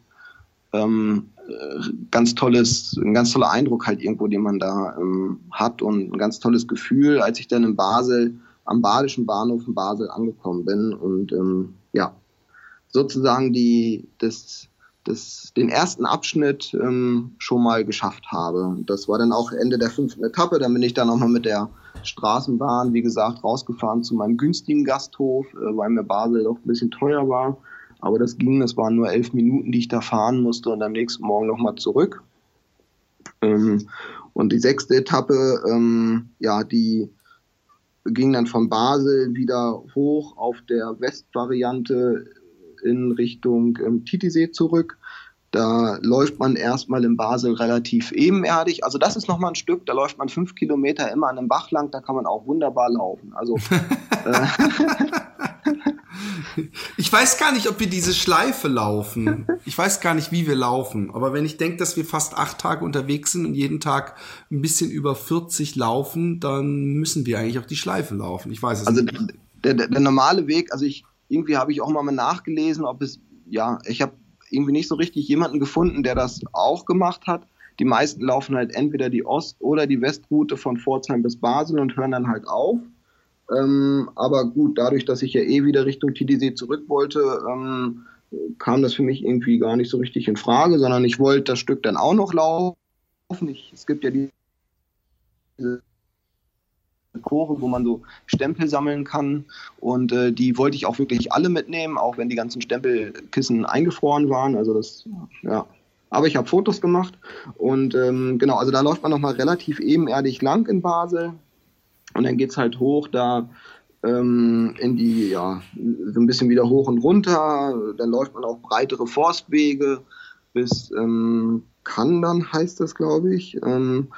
ähm, äh, ganz tolles, ein ganz toller Eindruck halt irgendwo, den man da ähm, hat und ein ganz tolles Gefühl, als ich dann in Basel am Badischen Bahnhof in Basel angekommen bin und ähm, ja, sozusagen die, das das, den ersten Abschnitt ähm, schon mal geschafft habe. Das war dann auch Ende der fünften Etappe. Dann bin ich dann auch noch mit der Straßenbahn, wie gesagt, rausgefahren zu meinem günstigen Gasthof, äh, weil mir Basel doch ein bisschen teuer war. Aber das ging, das waren nur elf Minuten, die ich da fahren musste und am nächsten Morgen nochmal zurück. Ähm, und die sechste Etappe, ähm, ja, die ging dann von Basel wieder hoch auf der Westvariante in Richtung ähm, Titisee zurück. Da läuft man erstmal in Basel relativ ebenerdig. Also das ist nochmal ein Stück, da läuft man fünf Kilometer immer an einem Bach lang, da kann man auch wunderbar laufen. Also äh, Ich weiß gar nicht, ob wir diese Schleife laufen. Ich weiß gar nicht, wie wir laufen. Aber wenn ich denke, dass wir fast acht Tage unterwegs sind und jeden Tag ein bisschen über 40 laufen, dann müssen wir eigentlich auch die Schleife laufen. Ich weiß es also nicht. Der, der, der normale Weg, also ich irgendwie habe ich auch mal nachgelesen, ob es, ja, ich habe irgendwie nicht so richtig jemanden gefunden, der das auch gemacht hat. Die meisten laufen halt entweder die Ost- oder die Westroute von Pforzheim bis Basel und hören dann halt auf. Ähm, aber gut, dadurch, dass ich ja eh wieder Richtung Titisee zurück wollte, ähm, kam das für mich irgendwie gar nicht so richtig in Frage, sondern ich wollte das Stück dann auch noch laufen. Ich, es gibt ja diese Chore, wo man so Stempel sammeln kann. Und äh, die wollte ich auch wirklich alle mitnehmen, auch wenn die ganzen Stempelkissen eingefroren waren. Also das, ja. Aber ich habe Fotos gemacht und ähm, genau, also da läuft man nochmal relativ ebenerdig lang in Basel. Und dann geht es halt hoch da ähm, in die, ja, so ein bisschen wieder hoch und runter. Dann läuft man auch breitere Forstwege bis ähm, Kandern heißt das, glaube ich. Ähm,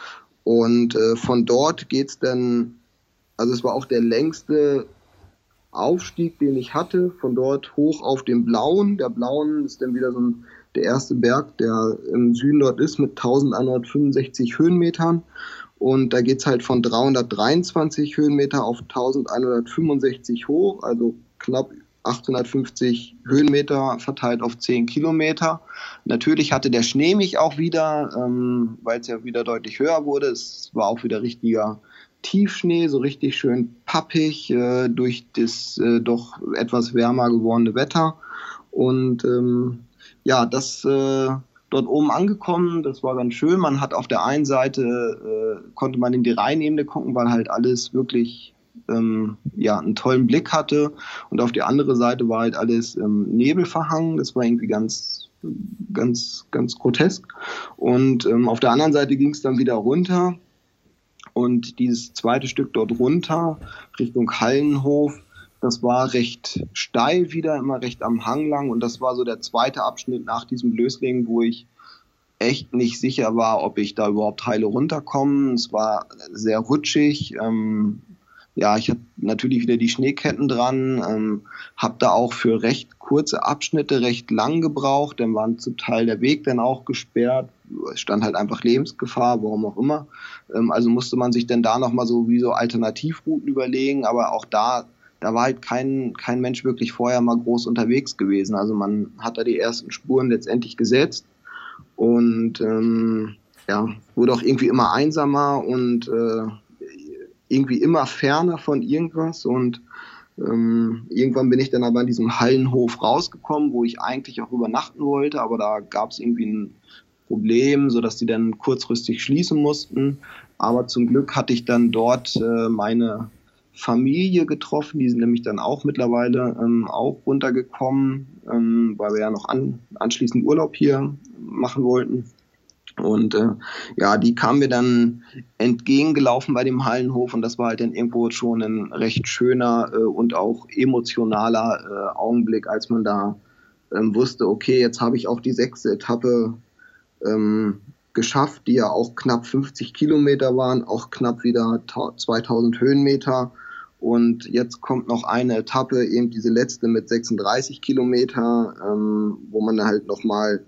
und äh, von dort geht es dann, also es war auch der längste Aufstieg, den ich hatte, von dort hoch auf den Blauen. Der Blauen ist dann wieder so ein, der erste Berg, der im Süden dort ist, mit 1165 Höhenmetern. Und da geht es halt von 323 Höhenmeter auf 1165 hoch, also knapp 850 Höhenmeter verteilt auf 10 Kilometer. Natürlich hatte der Schnee mich auch wieder, ähm, weil es ja wieder deutlich höher wurde. Es war auch wieder richtiger Tiefschnee, so richtig schön pappig äh, durch das äh, doch etwas wärmer gewordene Wetter. Und ähm, ja, das äh, dort oben angekommen. Das war ganz schön. Man hat auf der einen Seite äh, konnte man in die Rheinebene gucken, weil halt alles wirklich ähm, ja einen tollen Blick hatte. Und auf die andere Seite war halt alles ähm, Nebel verhangen. Das war irgendwie ganz ganz ganz grotesk. Und ähm, auf der anderen Seite ging es dann wieder runter. Und dieses zweite Stück dort runter Richtung Hallenhof, das war recht steil wieder, immer recht am Hang lang. Und das war so der zweite Abschnitt nach diesem Blösling, wo ich echt nicht sicher war, ob ich da überhaupt heile runterkomme. Es war sehr rutschig. Ähm, ja, ich hatte natürlich wieder die Schneeketten dran, ähm, habe da auch für recht kurze Abschnitte recht lang gebraucht, dann waren zum Teil der Weg dann auch gesperrt, es stand halt einfach Lebensgefahr, warum auch immer. Ähm, also musste man sich dann da nochmal so wie so Alternativrouten überlegen, aber auch da da war halt kein, kein Mensch wirklich vorher mal groß unterwegs gewesen. Also man hat da die ersten Spuren letztendlich gesetzt und ähm, ja, wurde auch irgendwie immer einsamer und äh, irgendwie immer ferner von irgendwas und ähm, irgendwann bin ich dann aber an diesem Hallenhof rausgekommen, wo ich eigentlich auch übernachten wollte, aber da gab es irgendwie ein Problem, sodass die dann kurzfristig schließen mussten. Aber zum Glück hatte ich dann dort äh, meine Familie getroffen, die sind nämlich dann auch mittlerweile ähm, auch runtergekommen, ähm, weil wir ja noch an, anschließend Urlaub hier machen wollten. Und äh, ja, die kamen mir dann entgegengelaufen bei dem Hallenhof und das war halt dann irgendwo schon ein recht schöner äh, und auch emotionaler äh, Augenblick, als man da ähm, wusste, okay, jetzt habe ich auch die sechste Etappe ähm, geschafft, die ja auch knapp 50 Kilometer waren, auch knapp wieder 2000 Höhenmeter. Und jetzt kommt noch eine Etappe, eben diese letzte mit 36 Kilometer, ähm, wo man halt nochmal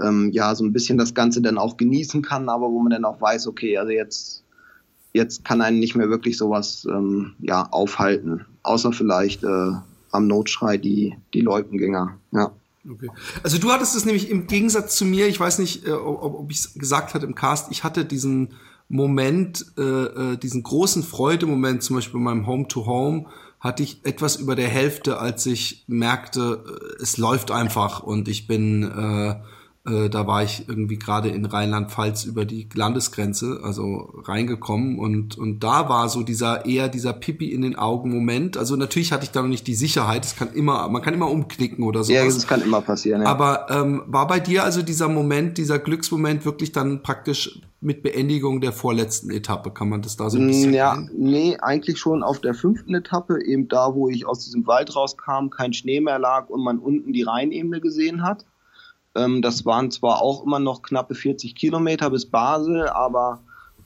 ähm, ja so ein bisschen das Ganze dann auch genießen kann, aber wo man dann auch weiß, okay, also jetzt jetzt kann einen nicht mehr wirklich sowas ähm, ja aufhalten, außer vielleicht äh, am Notschrei die die Leutengänger. Ja. Okay. Also du hattest es nämlich im Gegensatz zu mir, ich weiß nicht, äh, ob, ob ich es gesagt hatte im Cast, ich hatte diesen Moment, äh, äh, diesen großen Freudemoment, zum Beispiel bei meinem Home to Home, hatte ich etwas über der Hälfte, als ich merkte, äh, es läuft einfach und ich bin äh, äh, da war ich irgendwie gerade in Rheinland-Pfalz über die Landesgrenze, also reingekommen und, und da war so dieser eher dieser Pipi in den Augen Moment. Also natürlich hatte ich da noch nicht die Sicherheit, es kann immer, man kann immer umknicken oder so. Ja, das kann immer passieren. Ja. Aber ähm, war bei dir also dieser Moment, dieser Glücksmoment wirklich dann praktisch mit Beendigung der vorletzten Etappe? Kann man das da so ein bisschen? Ja, nee, eigentlich schon auf der fünften Etappe, eben da, wo ich aus diesem Wald rauskam, kein Schnee mehr lag und man unten die Rheinebene gesehen hat. Ähm, das waren zwar auch immer noch knappe 40 Kilometer bis Basel, aber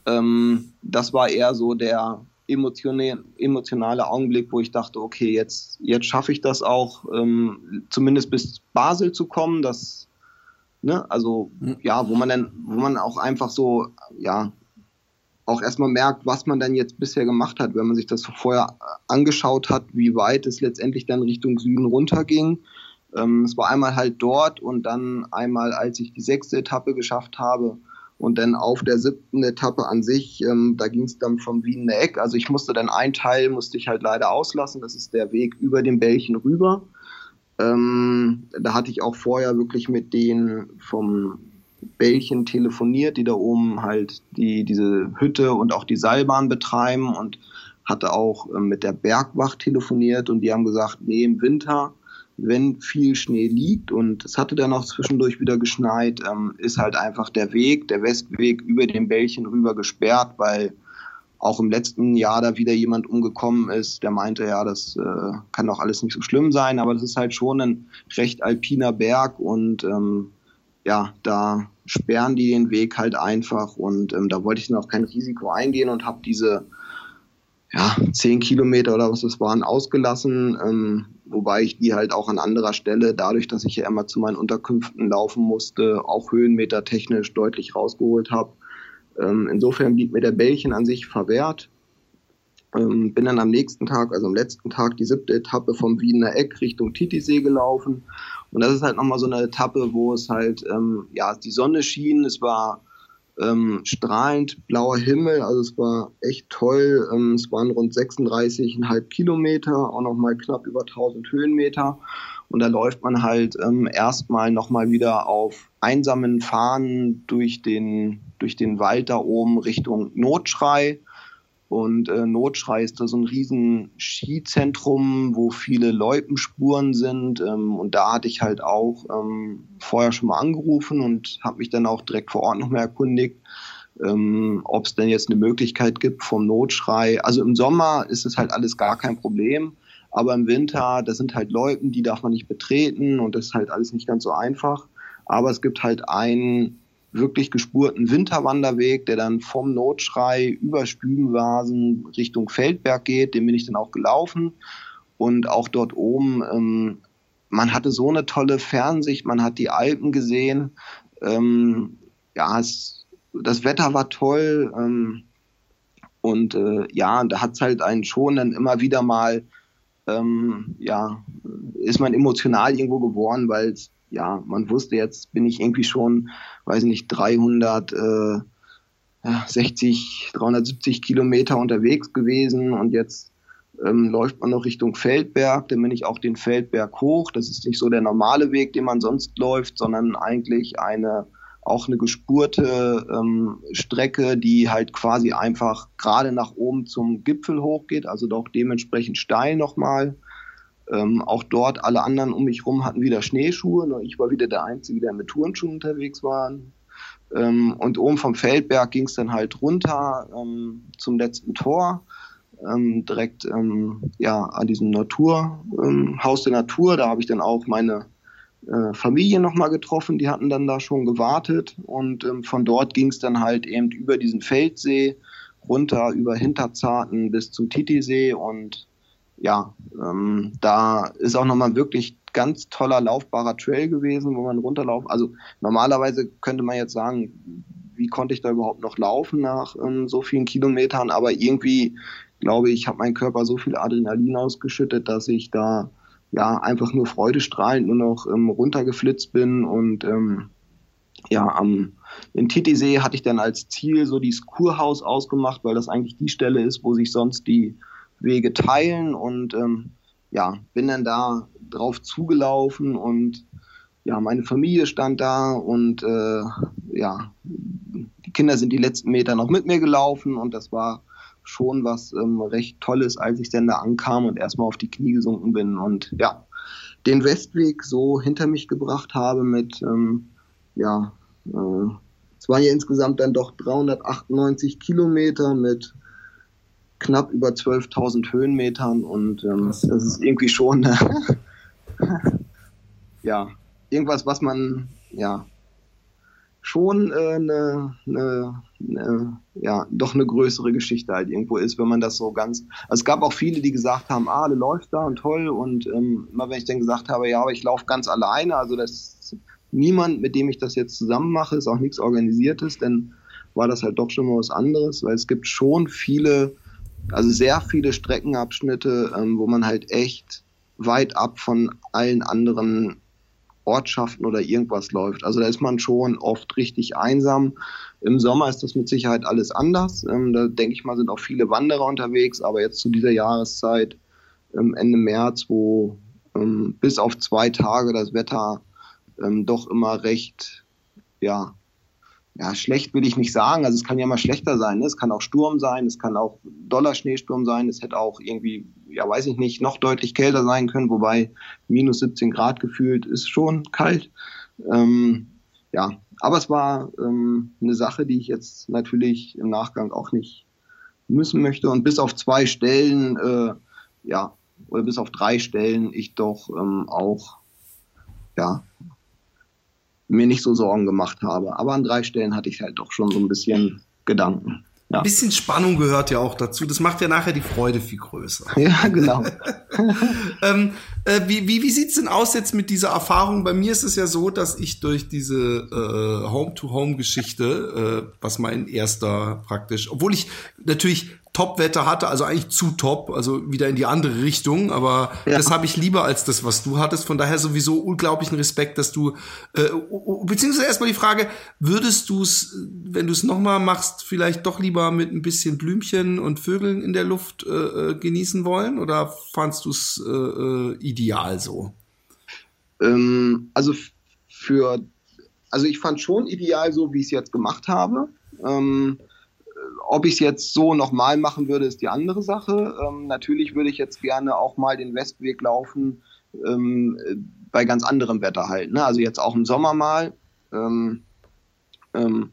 ähm, das war eher so der emotionale Augenblick, wo ich dachte, okay, jetzt, jetzt schaffe ich das auch, ähm, zumindest bis Basel zu kommen. Das, ne, also hm. ja, wo man dann, wo man auch einfach so, ja, auch erstmal merkt, was man dann jetzt bisher gemacht hat, wenn man sich das vorher angeschaut hat, wie weit es letztendlich dann Richtung Süden runterging ähm, es war einmal halt dort und dann einmal, als ich die sechste Etappe geschafft habe und dann auf der siebten Etappe an sich, ähm, da ging es dann vom Wiener Eck. Also ich musste dann ein Teil, musste ich halt leider auslassen. Das ist der Weg über den Bällchen rüber. Ähm, da hatte ich auch vorher wirklich mit denen vom Bällchen telefoniert, die da oben halt die, diese Hütte und auch die Seilbahn betreiben und hatte auch ähm, mit der Bergwacht telefoniert und die haben gesagt, nee, im Winter wenn viel Schnee liegt und es hatte dann auch zwischendurch wieder geschneit, ähm, ist halt einfach der Weg, der Westweg über den Bällchen rüber gesperrt, weil auch im letzten Jahr da wieder jemand umgekommen ist, der meinte, ja, das äh, kann doch alles nicht so schlimm sein, aber das ist halt schon ein recht alpiner Berg und ähm, ja, da sperren die den Weg halt einfach und ähm, da wollte ich dann auch kein Risiko eingehen und habe diese ja, zehn Kilometer oder was das waren, ausgelassen. Ähm, wobei ich die halt auch an anderer Stelle, dadurch, dass ich ja immer zu meinen Unterkünften laufen musste, auch Höhenmeter technisch deutlich rausgeholt habe. Ähm, insofern blieb mir der Bällchen an sich verwehrt. Ähm, bin dann am nächsten Tag, also am letzten Tag, die siebte Etappe vom Wiener Eck Richtung Titisee gelaufen. Und das ist halt nochmal so eine Etappe, wo es halt, ähm, ja, die Sonne schien, es war ähm, strahlend blauer Himmel, also es war echt toll. Ähm, es waren rund 36,5 Kilometer, auch nochmal knapp über 1000 Höhenmeter. Und da läuft man halt ähm, erstmal nochmal wieder auf einsamen Fahnen durch den, durch den Wald da oben Richtung Notschrei. Und äh, Notschrei ist da so ein riesen Skizentrum, wo viele Loipenspuren sind. Ähm, und da hatte ich halt auch ähm, vorher schon mal angerufen und habe mich dann auch direkt vor Ort noch mehr erkundigt, ähm, ob es denn jetzt eine Möglichkeit gibt vom Notschrei. Also im Sommer ist es halt alles gar kein Problem. Aber im Winter, das sind halt Loipen, die darf man nicht betreten und das ist halt alles nicht ganz so einfach. Aber es gibt halt einen wirklich gespurten Winterwanderweg, der dann vom Notschrei über Stübenvasen Richtung Feldberg geht. Den bin ich dann auch gelaufen. Und auch dort oben, ähm, man hatte so eine tolle Fernsicht, man hat die Alpen gesehen. Ähm, ja, es, das Wetter war toll. Ähm, und äh, ja, da hat es halt einen schon dann immer wieder mal, ähm, ja, ist man emotional irgendwo geworden, weil es ja, man wusste, jetzt bin ich irgendwie schon, weiß nicht, 360, 370 Kilometer unterwegs gewesen und jetzt ähm, läuft man noch Richtung Feldberg, dann bin ich auch den Feldberg hoch. Das ist nicht so der normale Weg, den man sonst läuft, sondern eigentlich eine auch eine gespurte ähm, Strecke, die halt quasi einfach gerade nach oben zum Gipfel hochgeht, also doch dementsprechend steil nochmal. Ähm, auch dort, alle anderen um mich herum hatten wieder Schneeschuhe. Nur ich war wieder der Einzige, der mit Turnschuhen unterwegs war. Ähm, und oben vom Feldberg ging es dann halt runter ähm, zum letzten Tor. Ähm, direkt ähm, ja, an diesem Natur, ähm, Haus der Natur. Da habe ich dann auch meine äh, Familie nochmal getroffen. Die hatten dann da schon gewartet. Und von dort ging es dann halt eben über diesen Feldsee runter, über Hinterzarten bis zum Titisee und ja, ähm, da ist auch nochmal wirklich ganz toller laufbarer Trail gewesen, wo man runterlaufen. Also normalerweise könnte man jetzt sagen, wie konnte ich da überhaupt noch laufen nach ähm, so vielen Kilometern? Aber irgendwie glaube ich, hat mein Körper so viel Adrenalin ausgeschüttet, dass ich da ja einfach nur freudestrahlend nur noch ähm, runtergeflitzt bin und ähm, ja, am in Titisee hatte ich dann als Ziel so dieses Kurhaus ausgemacht, weil das eigentlich die Stelle ist, wo sich sonst die Westwege teilen und ähm, ja, bin dann da drauf zugelaufen und ja, meine Familie stand da und äh, ja, die Kinder sind die letzten Meter noch mit mir gelaufen und das war schon was ähm, recht Tolles, als ich dann da ankam und erstmal auf die Knie gesunken bin und ja, den Westweg so hinter mich gebracht habe mit, ähm, ja, äh, es waren ja insgesamt dann doch 398 Kilometer mit knapp über 12.000 Höhenmetern und ähm, das ist irgendwie schon, ja, irgendwas, was man, ja, schon äh, eine, eine, eine, ja, doch eine größere Geschichte halt irgendwo ist, wenn man das so ganz. Also es gab auch viele, die gesagt haben, ah, du läufst da und toll. Und ähm, immer wenn ich dann gesagt habe, ja, aber ich laufe ganz alleine, also das ist niemand, mit dem ich das jetzt zusammen mache, ist auch nichts Organisiertes, dann war das halt doch schon mal was anderes, weil es gibt schon viele, also sehr viele Streckenabschnitte, ähm, wo man halt echt weit ab von allen anderen Ortschaften oder irgendwas läuft. Also da ist man schon oft richtig einsam. Im Sommer ist das mit Sicherheit alles anders. Ähm, da denke ich mal, sind auch viele Wanderer unterwegs, aber jetzt zu dieser Jahreszeit, ähm, Ende März, wo ähm, bis auf zwei Tage das Wetter ähm, doch immer recht, ja, ja, schlecht will ich nicht sagen. Also es kann ja mal schlechter sein. Ne? Es kann auch Sturm sein, es kann auch Dollarschneesturm sein, es hätte auch irgendwie, ja, weiß ich nicht, noch deutlich kälter sein können, wobei minus 17 Grad gefühlt ist schon kalt. Ähm, ja, aber es war ähm, eine Sache, die ich jetzt natürlich im Nachgang auch nicht müssen möchte. Und bis auf zwei Stellen, äh, ja, oder bis auf drei Stellen ich doch ähm, auch, ja, mir nicht so Sorgen gemacht habe. Aber an drei Stellen hatte ich halt doch schon so ein bisschen Gedanken. Ja. Ein bisschen Spannung gehört ja auch dazu. Das macht ja nachher die Freude viel größer. Ja, genau. ähm, äh, wie wie, wie sieht denn aus jetzt mit dieser Erfahrung? Bei mir ist es ja so, dass ich durch diese äh, Home-to-Home-Geschichte, äh, was mein erster praktisch, obwohl ich natürlich Top-Wetter hatte, also eigentlich zu top, also wieder in die andere Richtung, aber ja. das habe ich lieber als das, was du hattest. Von daher sowieso unglaublichen Respekt, dass du, äh, beziehungsweise erstmal die Frage, würdest du es, wenn du es nochmal machst, vielleicht doch lieber mit ein bisschen Blümchen und Vögeln in der Luft äh, äh genießen wollen oder fandst du es äh, äh, ideal so? Ähm, also für, also ich fand schon ideal so, wie ich es jetzt gemacht habe. Ähm, ob ich es jetzt so nochmal machen würde, ist die andere Sache. Ähm, natürlich würde ich jetzt gerne auch mal den Westweg laufen ähm, bei ganz anderem Wetter halt. Ne? Also jetzt auch im Sommer mal. Ähm, ähm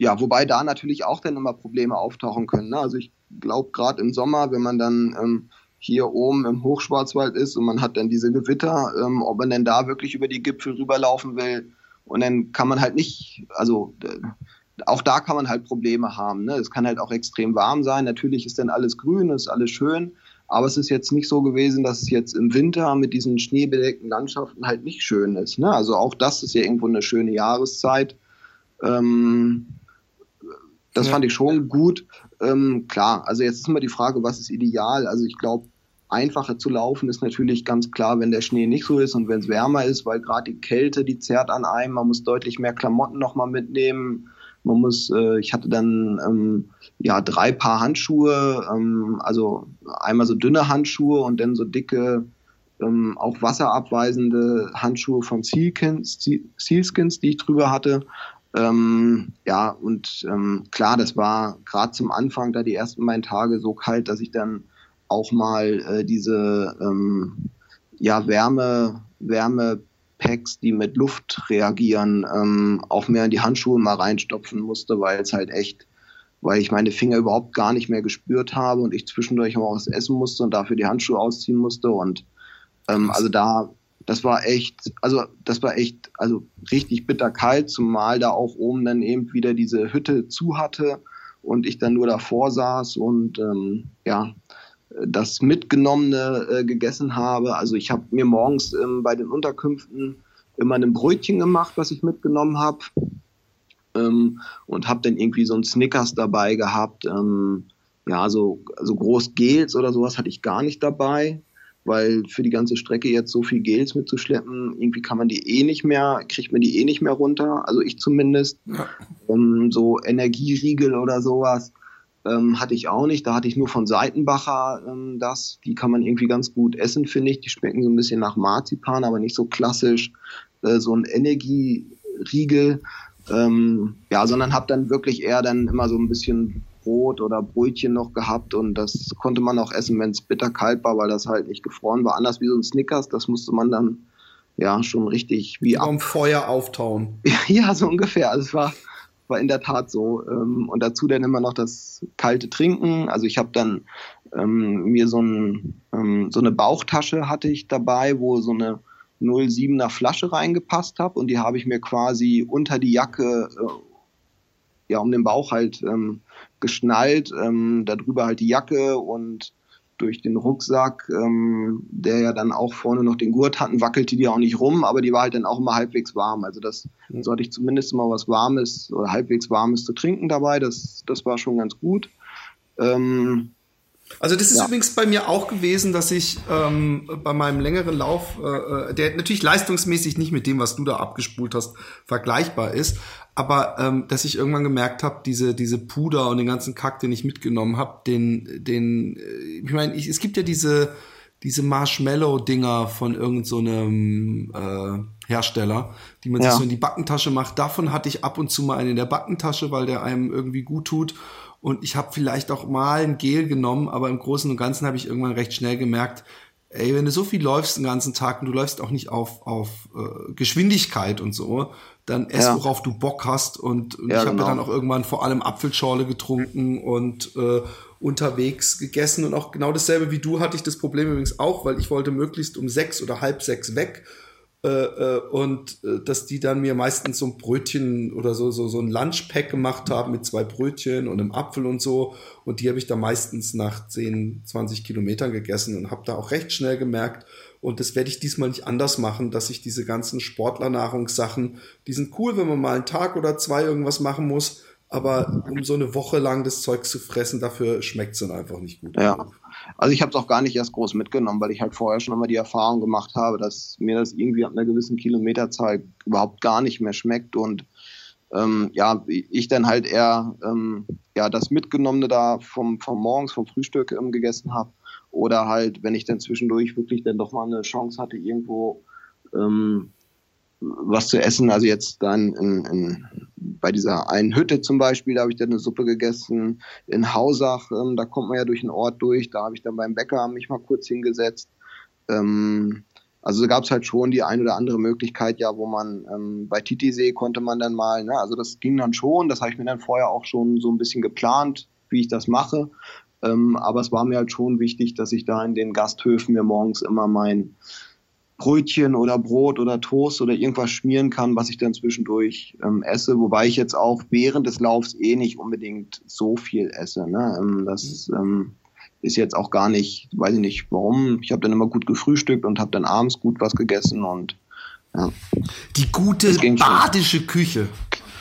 ja, wobei da natürlich auch dann immer Probleme auftauchen können. Ne? Also ich glaube gerade im Sommer, wenn man dann ähm, hier oben im Hochschwarzwald ist und man hat dann diese Gewitter, ähm, ob man denn da wirklich über die Gipfel rüberlaufen will. Und dann kann man halt nicht, also auch da kann man halt Probleme haben. Ne? Es kann halt auch extrem warm sein. Natürlich ist dann alles grün, ist alles schön. Aber es ist jetzt nicht so gewesen, dass es jetzt im Winter mit diesen schneebedeckten Landschaften halt nicht schön ist. Ne? Also auch das ist ja irgendwo eine schöne Jahreszeit. Ähm, das ja. fand ich schon gut. Ähm, klar, also jetzt ist immer die Frage, was ist ideal? Also ich glaube, einfacher zu laufen ist natürlich ganz klar, wenn der Schnee nicht so ist und wenn es wärmer ist, weil gerade die Kälte, die zerrt an einem. Man muss deutlich mehr Klamotten nochmal mitnehmen. Man muss, äh, ich hatte dann ähm, ja drei Paar Handschuhe, ähm, also einmal so dünne Handschuhe und dann so dicke, ähm, auch wasserabweisende Handschuhe von Sealskins, die ich drüber hatte. Ähm, ja, und ähm, klar, das war gerade zum Anfang da die ersten beiden Tage so kalt, dass ich dann auch mal äh, diese ähm, ja, Wärme, Wärme Packs, die mit Luft reagieren, ähm, auch mehr in die Handschuhe mal reinstopfen musste, weil es halt echt, weil ich meine Finger überhaupt gar nicht mehr gespürt habe und ich zwischendurch auch was essen musste und dafür die Handschuhe ausziehen musste und ähm, also da, das war echt, also das war echt, also richtig bitter kalt, zumal da auch oben dann eben wieder diese Hütte zu hatte und ich dann nur davor saß und ähm, ja, das Mitgenommene äh, gegessen habe. Also ich habe mir morgens ähm, bei den Unterkünften immer ein Brötchen gemacht, was ich mitgenommen habe. Ähm, und habe dann irgendwie so ein Snickers dabei gehabt. Ähm, ja, so, so groß Gels oder sowas hatte ich gar nicht dabei, weil für die ganze Strecke jetzt so viel Gels mitzuschleppen, irgendwie kann man die eh nicht mehr, kriegt man die eh nicht mehr runter. Also ich zumindest. Ja. Ähm, so Energieriegel oder sowas Ähm, hatte ich auch nicht. Da hatte ich nur von Seitenbacher ähm, das. Die kann man irgendwie ganz gut essen, finde ich. Die schmecken so ein bisschen nach Marzipan, aber nicht so klassisch äh, so ein Energieriegel. Ähm, ja, sondern habe dann wirklich eher dann immer so ein bisschen Brot oder Brötchen noch gehabt und das konnte man auch essen, wenn es bitterkalt war, weil das halt nicht gefroren war. Anders wie so ein Snickers, das musste man dann ja schon richtig wie am Feuer auftauen. ja, so ungefähr. Also es war war in der Tat so. Ähm, und dazu dann immer noch das kalte Trinken. Also ich habe dann ähm, mir so, ein, ähm, so eine Bauchtasche hatte ich dabei, wo so eine 07er Flasche reingepasst habe und die habe ich mir quasi unter die Jacke, äh, ja, um den Bauch halt ähm, geschnallt, ähm, darüber halt die Jacke und durch den Rucksack, ähm, der ja dann auch vorne noch den Gurt hatten, wackelte die auch nicht rum, aber die war halt dann auch immer halbwegs warm. Also das mhm. sollte ich zumindest mal was Warmes oder halbwegs Warmes zu trinken dabei. Das, das war schon ganz gut. Ähm, also das ist ja. übrigens bei mir auch gewesen, dass ich ähm, bei meinem längeren Lauf, äh, der natürlich leistungsmäßig nicht mit dem, was du da abgespult hast, vergleichbar ist, aber ähm, dass ich irgendwann gemerkt habe, diese diese Puder und den ganzen Kack, den ich mitgenommen habe, den den äh, ich meine, es gibt ja diese diese Marshmallow-Dinger von irgendeinem so äh, Hersteller, die man ja. sich so in die Backentasche macht. Davon hatte ich ab und zu mal einen in der Backentasche, weil der einem irgendwie gut tut. Und ich habe vielleicht auch mal ein Gel genommen, aber im Großen und Ganzen habe ich irgendwann recht schnell gemerkt, ey, wenn du so viel läufst den ganzen Tag und du läufst auch nicht auf, auf äh, Geschwindigkeit und so, dann ess, ja. worauf du Bock hast. Und, und ja, ich habe genau. dann auch irgendwann vor allem Apfelschorle getrunken und äh, unterwegs gegessen. Und auch genau dasselbe wie du hatte ich das Problem übrigens auch, weil ich wollte möglichst um sechs oder halb sechs weg äh, äh, und äh, dass die dann mir meistens so ein Brötchen oder so, so, so ein Lunchpack gemacht haben mit zwei Brötchen und einem Apfel und so. Und die habe ich dann meistens nach 10, 20 Kilometern gegessen und habe da auch recht schnell gemerkt, und das werde ich diesmal nicht anders machen, dass ich diese ganzen Sportlernahrungssachen, die sind cool, wenn man mal einen Tag oder zwei irgendwas machen muss, aber um so eine Woche lang das Zeug zu fressen, dafür schmeckt es dann einfach nicht gut. Ja. Also ich habe es auch gar nicht erst groß mitgenommen, weil ich halt vorher schon immer die Erfahrung gemacht habe, dass mir das irgendwie ab einer gewissen Kilometerzahl überhaupt gar nicht mehr schmeckt und ähm, ja, ich dann halt eher ähm, ja das Mitgenommene da vom, vom Morgens, vom Frühstück ähm, gegessen habe. Oder halt, wenn ich dann zwischendurch wirklich dann doch mal eine Chance hatte, irgendwo ähm, was zu essen. Also jetzt dann in, in, bei dieser einen Hütte zum Beispiel, da habe ich dann eine Suppe gegessen. In Hausach, ähm, da kommt man ja durch den Ort durch. Da habe ich dann beim Bäcker mich mal kurz hingesetzt. Ähm, also gab es halt schon die ein oder andere Möglichkeit, ja, wo man ähm, bei Titisee konnte man dann mal, ne, also das ging dann schon. Das habe ich mir dann vorher auch schon so ein bisschen geplant, wie ich das mache. Ähm, aber es war mir halt schon wichtig, dass ich da in den Gasthöfen mir morgens immer mein Brötchen oder Brot oder Toast oder irgendwas schmieren kann, was ich dann zwischendurch ähm, esse, wobei ich jetzt auch während des Laufs eh nicht unbedingt so viel esse. Ne? Ähm, das ähm, ist jetzt auch gar nicht, weiß ich nicht warum. Ich habe dann immer gut gefrühstückt und habe dann abends gut was gegessen und ja. Die gute badische Küche.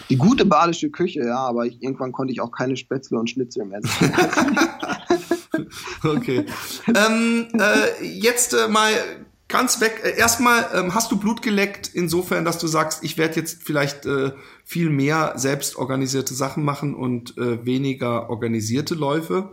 Die gute badische Küche, ja, aber ich, irgendwann konnte ich auch keine Spätzle und Schnitzel mehr essen. okay. ähm, äh, jetzt äh, mal ganz weg. Äh, erstmal, ähm, hast du Blut geleckt, insofern, dass du sagst, ich werde jetzt vielleicht äh, viel mehr selbst organisierte Sachen machen und äh, weniger organisierte Läufe?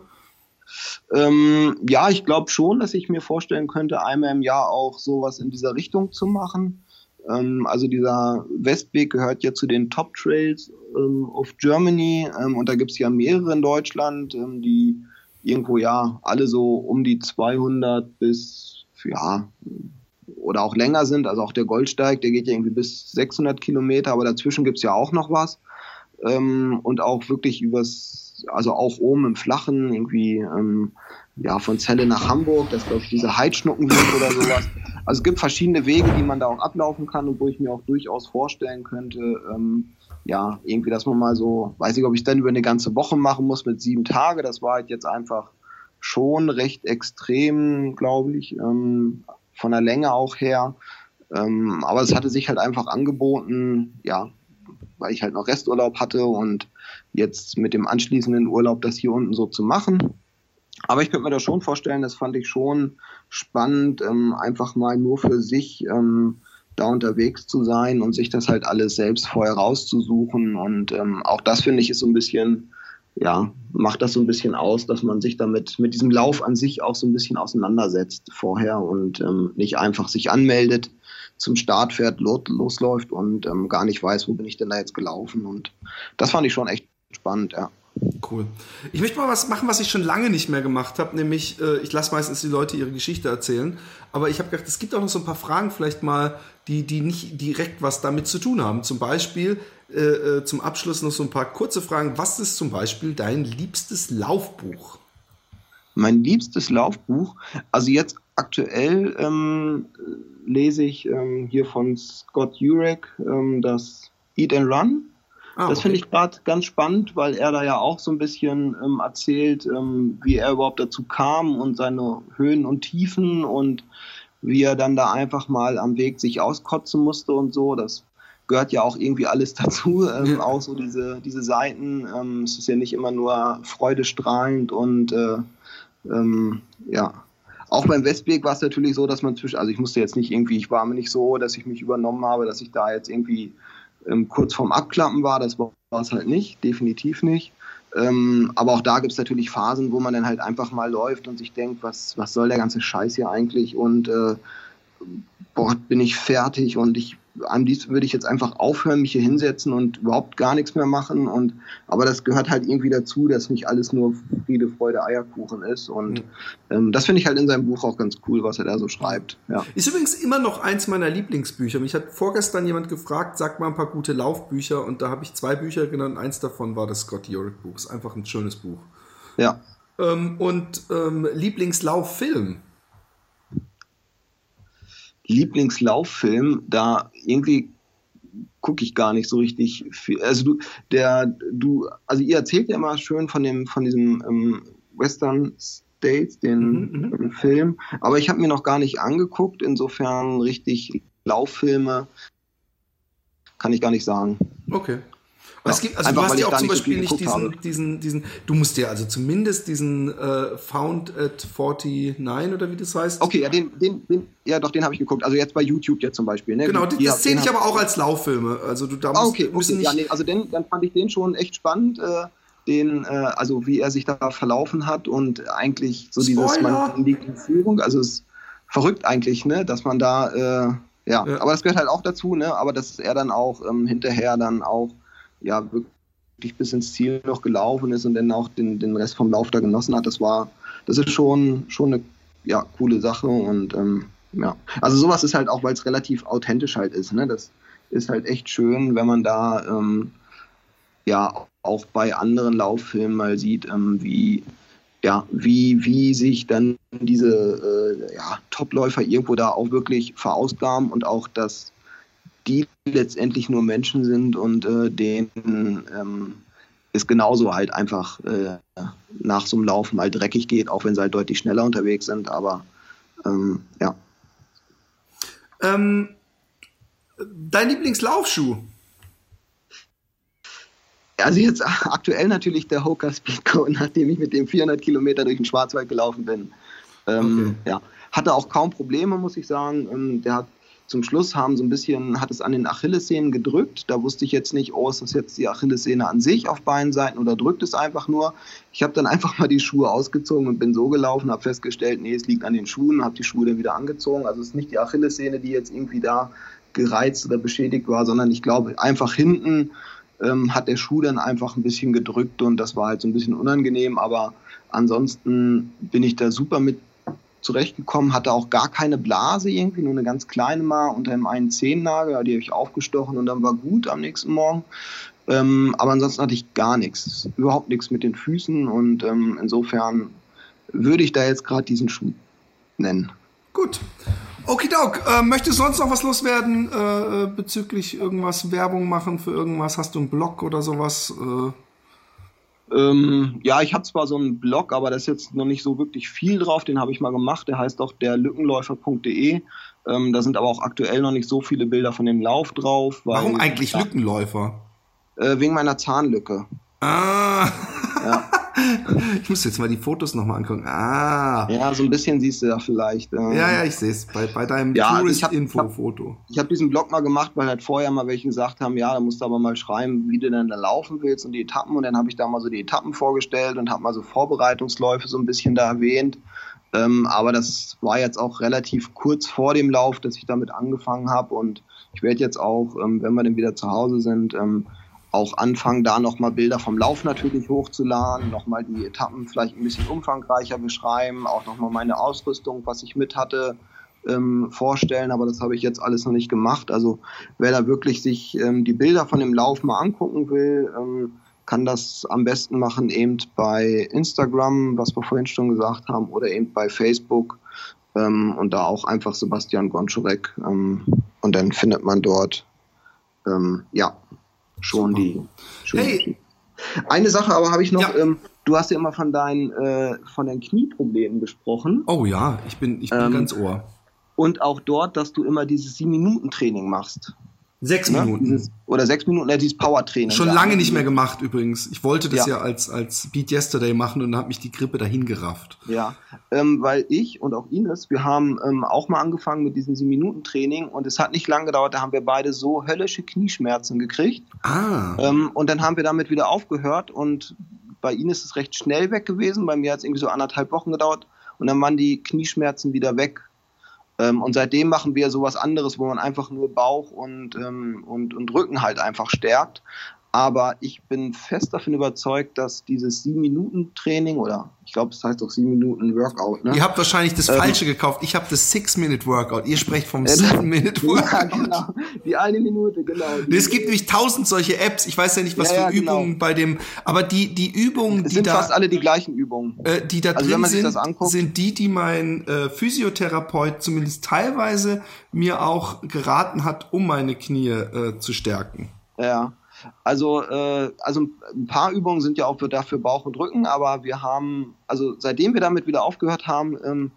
Ähm, ja, ich glaube schon, dass ich mir vorstellen könnte, einmal im Jahr auch sowas in dieser Richtung zu machen. Ähm, also dieser Westweg gehört ja zu den Top Trails ähm, of Germany ähm, und da gibt es ja mehrere in Deutschland, ähm, die irgendwo ja alle so um die 200 bis ja oder auch länger sind. Also auch der Goldsteig, der geht ja irgendwie bis 600 Kilometer, aber dazwischen gibt es ja auch noch was. Ähm, und auch wirklich übers, also auch oben im Flachen, irgendwie ähm, ja, von Celle nach Hamburg, das glaube ich diese Heidschnuckenweg oder sowas. Also es gibt verschiedene Wege, die man da auch ablaufen kann und wo ich mir auch durchaus vorstellen könnte, ähm, ja, irgendwie, dass man mal so, weiß ich, ob ich dann über eine ganze Woche machen muss mit sieben Tage, das war halt jetzt einfach schon recht extrem, glaube ich, ähm, von der Länge auch her. Ähm, aber es hatte sich halt einfach angeboten, ja, weil ich halt noch Resturlaub hatte und jetzt mit dem anschließenden Urlaub das hier unten so zu machen. Aber ich könnte mir das schon vorstellen, das fand ich schon spannend, ähm, einfach mal nur für sich ähm, da unterwegs zu sein und sich das halt alles selbst vorher rauszusuchen. Und ähm, auch das finde ich ist so ein bisschen ja, macht das so ein bisschen aus, dass man sich damit mit diesem Lauf an sich auch so ein bisschen auseinandersetzt vorher und ähm, nicht einfach sich anmeldet, zum Start fährt, losläuft und ähm, gar nicht weiß, wo bin ich denn da jetzt gelaufen. Und das fand ich schon echt spannend, ja. Cool. Ich möchte mal was machen, was ich schon lange nicht mehr gemacht habe, nämlich äh, ich lasse meistens die Leute ihre Geschichte erzählen, aber ich habe gedacht, es gibt auch noch so ein paar Fragen vielleicht mal, die, die nicht direkt was damit zu tun haben. Zum Beispiel äh, äh, zum Abschluss noch so ein paar kurze Fragen. Was ist zum Beispiel dein liebstes Laufbuch? Mein liebstes Laufbuch, also jetzt aktuell ähm, lese ich ähm, hier von Scott Jurek ähm, das Eat and Run. Ah, das okay. finde ich gerade ganz spannend, weil er da ja auch so ein bisschen ähm, erzählt, ähm, wie er überhaupt dazu kam und seine Höhen und Tiefen und wie er dann da einfach mal am Weg sich auskotzen musste und so. Das gehört ja auch irgendwie alles dazu, ähm, auch so diese, diese Seiten. Ähm, es ist ja nicht immer nur freudestrahlend und äh, ähm, ja. Auch beim Westweg war es natürlich so, dass man zwischen, also ich musste jetzt nicht irgendwie, ich war mir nicht so, dass ich mich übernommen habe, dass ich da jetzt irgendwie ähm, kurz vorm Abklappen war. Das war es halt nicht, definitiv nicht. Ähm, aber auch da gibt es natürlich Phasen, wo man dann halt einfach mal läuft und sich denkt, was, was soll der ganze Scheiß hier eigentlich? Und äh, boah, bin ich fertig und ich am liebsten würde ich jetzt einfach aufhören, mich hier hinsetzen und überhaupt gar nichts mehr machen. Und aber das gehört halt irgendwie dazu, dass nicht alles nur Friede, Freude, Eierkuchen ist. Und ähm, das finde ich halt in seinem Buch auch ganz cool, was er da so schreibt. Ja. Ist übrigens immer noch eins meiner Lieblingsbücher. Mich hat vorgestern jemand gefragt, sag mal ein paar gute Laufbücher. Und da habe ich zwei Bücher genannt. Eins davon war das Scott Jurek Buch. Ist einfach ein schönes Buch. Ja. Ähm, und ähm, Lieblingslauffilm. Lieblingslauffilm, da irgendwie gucke ich gar nicht so richtig viel. Also du, der, du, also ihr erzählt ja immer schön von dem, von diesem ähm, Western States, den mhm, mhm. Film, aber ich habe mir noch gar nicht angeguckt. Insofern richtig Lauffilme kann ich gar nicht sagen. Okay. Ja, es gibt, also einfach, du hast ja auch zum Beispiel nicht diesen, diesen, diesen, du musst ja also zumindest diesen äh, Found at 49 oder wie das heißt. Okay, ja, den, den, den ja doch, den habe ich geguckt. Also jetzt bei YouTube jetzt zum Beispiel. Ne? Genau, die, das zähle ich aber auch als Lauffilme. Also du da musst, ah, okay, okay. Nicht ja, nee, also den, dann fand ich den schon echt spannend. Äh, den, äh, also wie er sich da verlaufen hat und eigentlich so Spoiler. dieses, man liegt in Führung, also es ist verrückt eigentlich, ne, dass man da, äh, ja, ja, aber das gehört halt auch dazu, ne, aber dass er dann auch ähm, hinterher dann auch ja wirklich bis ins Ziel noch gelaufen ist und dann auch den, den Rest vom Lauf da genossen hat, das war, das ist schon, schon eine ja, coole Sache und ähm, ja, also sowas ist halt auch, weil es relativ authentisch halt ist, ne? Das ist halt echt schön, wenn man da ähm, ja auch bei anderen Lauffilmen mal sieht, ähm, wie ja, wie, wie sich dann diese äh, ja, Topläufer irgendwo da auch wirklich verausgaben und auch das die letztendlich nur Menschen sind und äh, denen ähm, es genauso halt einfach äh, nach so einem Lauf mal dreckig geht, auch wenn sie halt deutlich schneller unterwegs sind. Aber ähm, ja. Ähm, dein Lieblingslaufschuh? Also jetzt aktuell natürlich der Hoka Speedco, nachdem ich mit dem 400 Kilometer durch den Schwarzwald gelaufen bin. Ähm, okay. Ja, hatte auch kaum Probleme, muss ich sagen. Ähm, der hat zum Schluss haben so ein bisschen, hat es an den Achillessehnen gedrückt. Da wusste ich jetzt nicht, oh, ist das jetzt die Achillessehne an sich auf beiden Seiten oder drückt es einfach nur. Ich habe dann einfach mal die Schuhe ausgezogen und bin so gelaufen, habe festgestellt, nee, es liegt an den Schuhen, habe die Schuhe dann wieder angezogen. Also es ist nicht die Achillessehne, die jetzt irgendwie da gereizt oder beschädigt war, sondern ich glaube einfach hinten ähm, hat der Schuh dann einfach ein bisschen gedrückt und das war halt so ein bisschen unangenehm, aber ansonsten bin ich da super mit zurechtgekommen, hatte auch gar keine Blase irgendwie, nur eine ganz kleine mal unter dem einen Zehennagel, die habe ich aufgestochen und dann war gut am nächsten Morgen. Ähm, aber ansonsten hatte ich gar nichts, überhaupt nichts mit den Füßen und ähm, insofern würde ich da jetzt gerade diesen Schuh nennen. Gut. Okidok, äh, möchtest du sonst noch was loswerden äh, bezüglich irgendwas, Werbung machen für irgendwas? Hast du einen Blog oder sowas? Äh? Ähm, ja, ich habe zwar so einen Blog, aber da ist jetzt noch nicht so wirklich viel drauf. Den habe ich mal gemacht. Der heißt auch der Lückenläufer.de. Ähm, da sind aber auch aktuell noch nicht so viele Bilder von dem Lauf drauf. Warum eigentlich Lückenläufer? Äh, wegen meiner Zahnlücke. Ah. Ja. ich muss jetzt mal die Fotos nochmal angucken. Ah. Ja, so ein bisschen siehst du da vielleicht. Ähm, ja, ja, ich sehe es bei, bei deinem ja, also Tourist-Info-Foto. Ich habe hab diesen Blog mal gemacht, weil halt vorher mal welche gesagt haben, ja, da musst du aber mal schreiben, wie du denn da laufen willst und die Etappen. Und dann habe ich da mal so die Etappen vorgestellt und habe mal so Vorbereitungsläufe so ein bisschen da erwähnt. Ähm, aber das war jetzt auch relativ kurz vor dem Lauf, dass ich damit angefangen habe. Und ich werde jetzt auch, ähm, wenn wir dann wieder zu Hause sind, ähm, auch anfangen, da nochmal Bilder vom Lauf natürlich hochzuladen, nochmal die Etappen vielleicht ein bisschen umfangreicher beschreiben, auch nochmal meine Ausrüstung, was ich mit hatte, ähm, vorstellen, aber das habe ich jetzt alles noch nicht gemacht. Also wer da wirklich sich ähm, die Bilder von dem Lauf mal angucken will, ähm, kann das am besten machen eben bei Instagram, was wir vorhin schon gesagt haben, oder eben bei Facebook ähm, und da auch einfach Sebastian Gonczurek ähm, und dann findet man dort ähm, ja schon Super. die. Schon hey. Die. Eine Sache aber habe ich noch. Ja. Ähm, du hast ja immer von deinen, äh, von deinen Knieproblemen gesprochen. Oh ja, ich bin, ich bin ähm, ganz ohr. Und auch dort, dass du immer dieses 7-Minuten-Training machst. Sechs ne? Minuten. Dieses, oder sechs Minuten, ja, dieses Power-Training. Schon lange nicht mehr gemacht übrigens. Ich wollte das ja, ja als, als Beat Yesterday machen und dann hat mich die Grippe dahin gerafft. Ja, ähm, weil ich und auch Ines, wir haben ähm, auch mal angefangen mit diesem sieben Minuten Training und es hat nicht lange gedauert, da haben wir beide so höllische Knieschmerzen gekriegt. Ah. Ähm, und dann haben wir damit wieder aufgehört und bei Ines ist es recht schnell weg gewesen, bei mir hat es irgendwie so anderthalb Wochen gedauert und dann waren die Knieschmerzen wieder weg ähm, und seitdem machen wir sowas anderes, wo man einfach nur Bauch und, ähm, und, und Rücken halt einfach stärkt. Aber ich bin fest davon überzeugt, dass dieses 7-Minuten-Training oder ich glaube, es heißt doch 7-Minuten-Workout. Ne? Ihr habt wahrscheinlich das ähm, Falsche gekauft. Ich habe das 6-Minute-Workout. Ihr sprecht vom 7-Minute-Workout. Ja, genau. Die eine Minute, genau. es gibt nämlich tausend solche Apps. Ich weiß ja nicht, was ja, für ja, Übungen genau. bei dem, aber die, die Übungen, es die sind da. fast alle die gleichen Übungen. Äh, die da also, drin sind, sind die, die mein äh, Physiotherapeut zumindest teilweise mir auch geraten hat, um meine Knie äh, zu stärken. Ja. Also, äh, also ein paar Übungen sind ja auch für, dafür Bauch und Rücken, aber wir haben, also seitdem wir damit wieder aufgehört haben, ähm,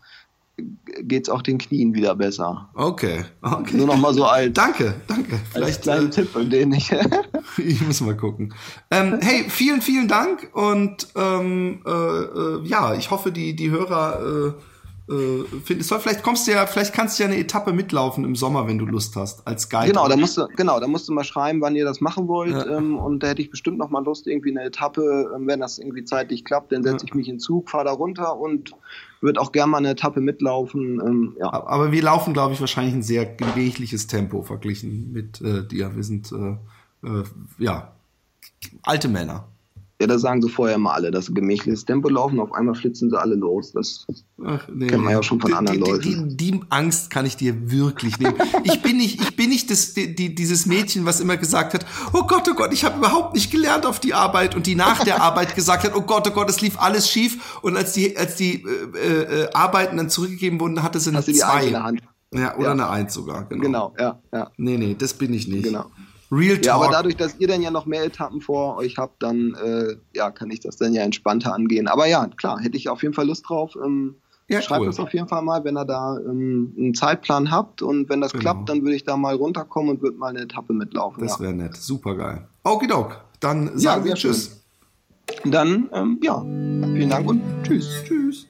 geht es auch den Knien wieder besser. Okay, okay. Nur noch mal so als. Danke, danke. Vielleicht kleinen äh, Tipp, den ich. ich muss mal gucken. Ähm, hey, vielen, vielen Dank und ähm, äh, äh, ja, ich hoffe, die, die Hörer. Äh, äh, findest. Vielleicht kommst du ja, vielleicht kannst du ja eine Etappe mitlaufen im Sommer, wenn du Lust hast, als Guide. Genau, da musst du, genau, da musst du mal schreiben, wann ihr das machen wollt. Ja. Ähm, und da hätte ich bestimmt noch mal Lust, irgendwie eine Etappe, ähm, wenn das irgendwie zeitlich klappt, dann setze ja. ich mich in Zug, fahre da runter und würde auch gerne mal eine Etappe mitlaufen. Ähm, ja. Aber wir laufen, glaube ich, wahrscheinlich ein sehr gemächliches Tempo verglichen mit äh, dir. Wir sind äh, äh, ja alte Männer. Ja, das sagen sie vorher mal alle, dass sie gemächliches Tempo laufen, auf einmal flitzen sie alle los. Das Ach, nee, kennt man ja schon von die, anderen die, Leuten. Die, die, Angst kann ich dir wirklich nehmen. ich bin nicht, ich bin nicht das, die, dieses Mädchen, was immer gesagt hat, oh Gott, oh Gott, ich habe überhaupt nicht gelernt auf die Arbeit und die nach der Arbeit gesagt hat, oh Gott, oh Gott, es lief alles schief und als die, als die äh, äh, Arbeiten dann zurückgegeben wurden, hatte sie eine Hast zwei. Ja, oder ja. eine Eins sogar, genau. Genau, ja, ja. Nee, nee, das bin ich nicht. Genau. Real Talk. Ja, aber dadurch, dass ihr dann ja noch mehr Etappen vor euch habt, dann äh, ja, kann ich das dann ja entspannter angehen. Aber ja, klar, hätte ich auf jeden Fall Lust drauf. Ähm, ja, schreibt cool. das auf jeden Fall mal, wenn ihr da ähm, einen Zeitplan habt und wenn das genau. klappt, dann würde ich da mal runterkommen und würde mal eine Etappe mitlaufen. Das wäre nett, super geil. Okidok, dann sagen ja, wir Tschüss. Schön. Dann, ähm, ja, vielen Dank und Tschüss. Tschüss.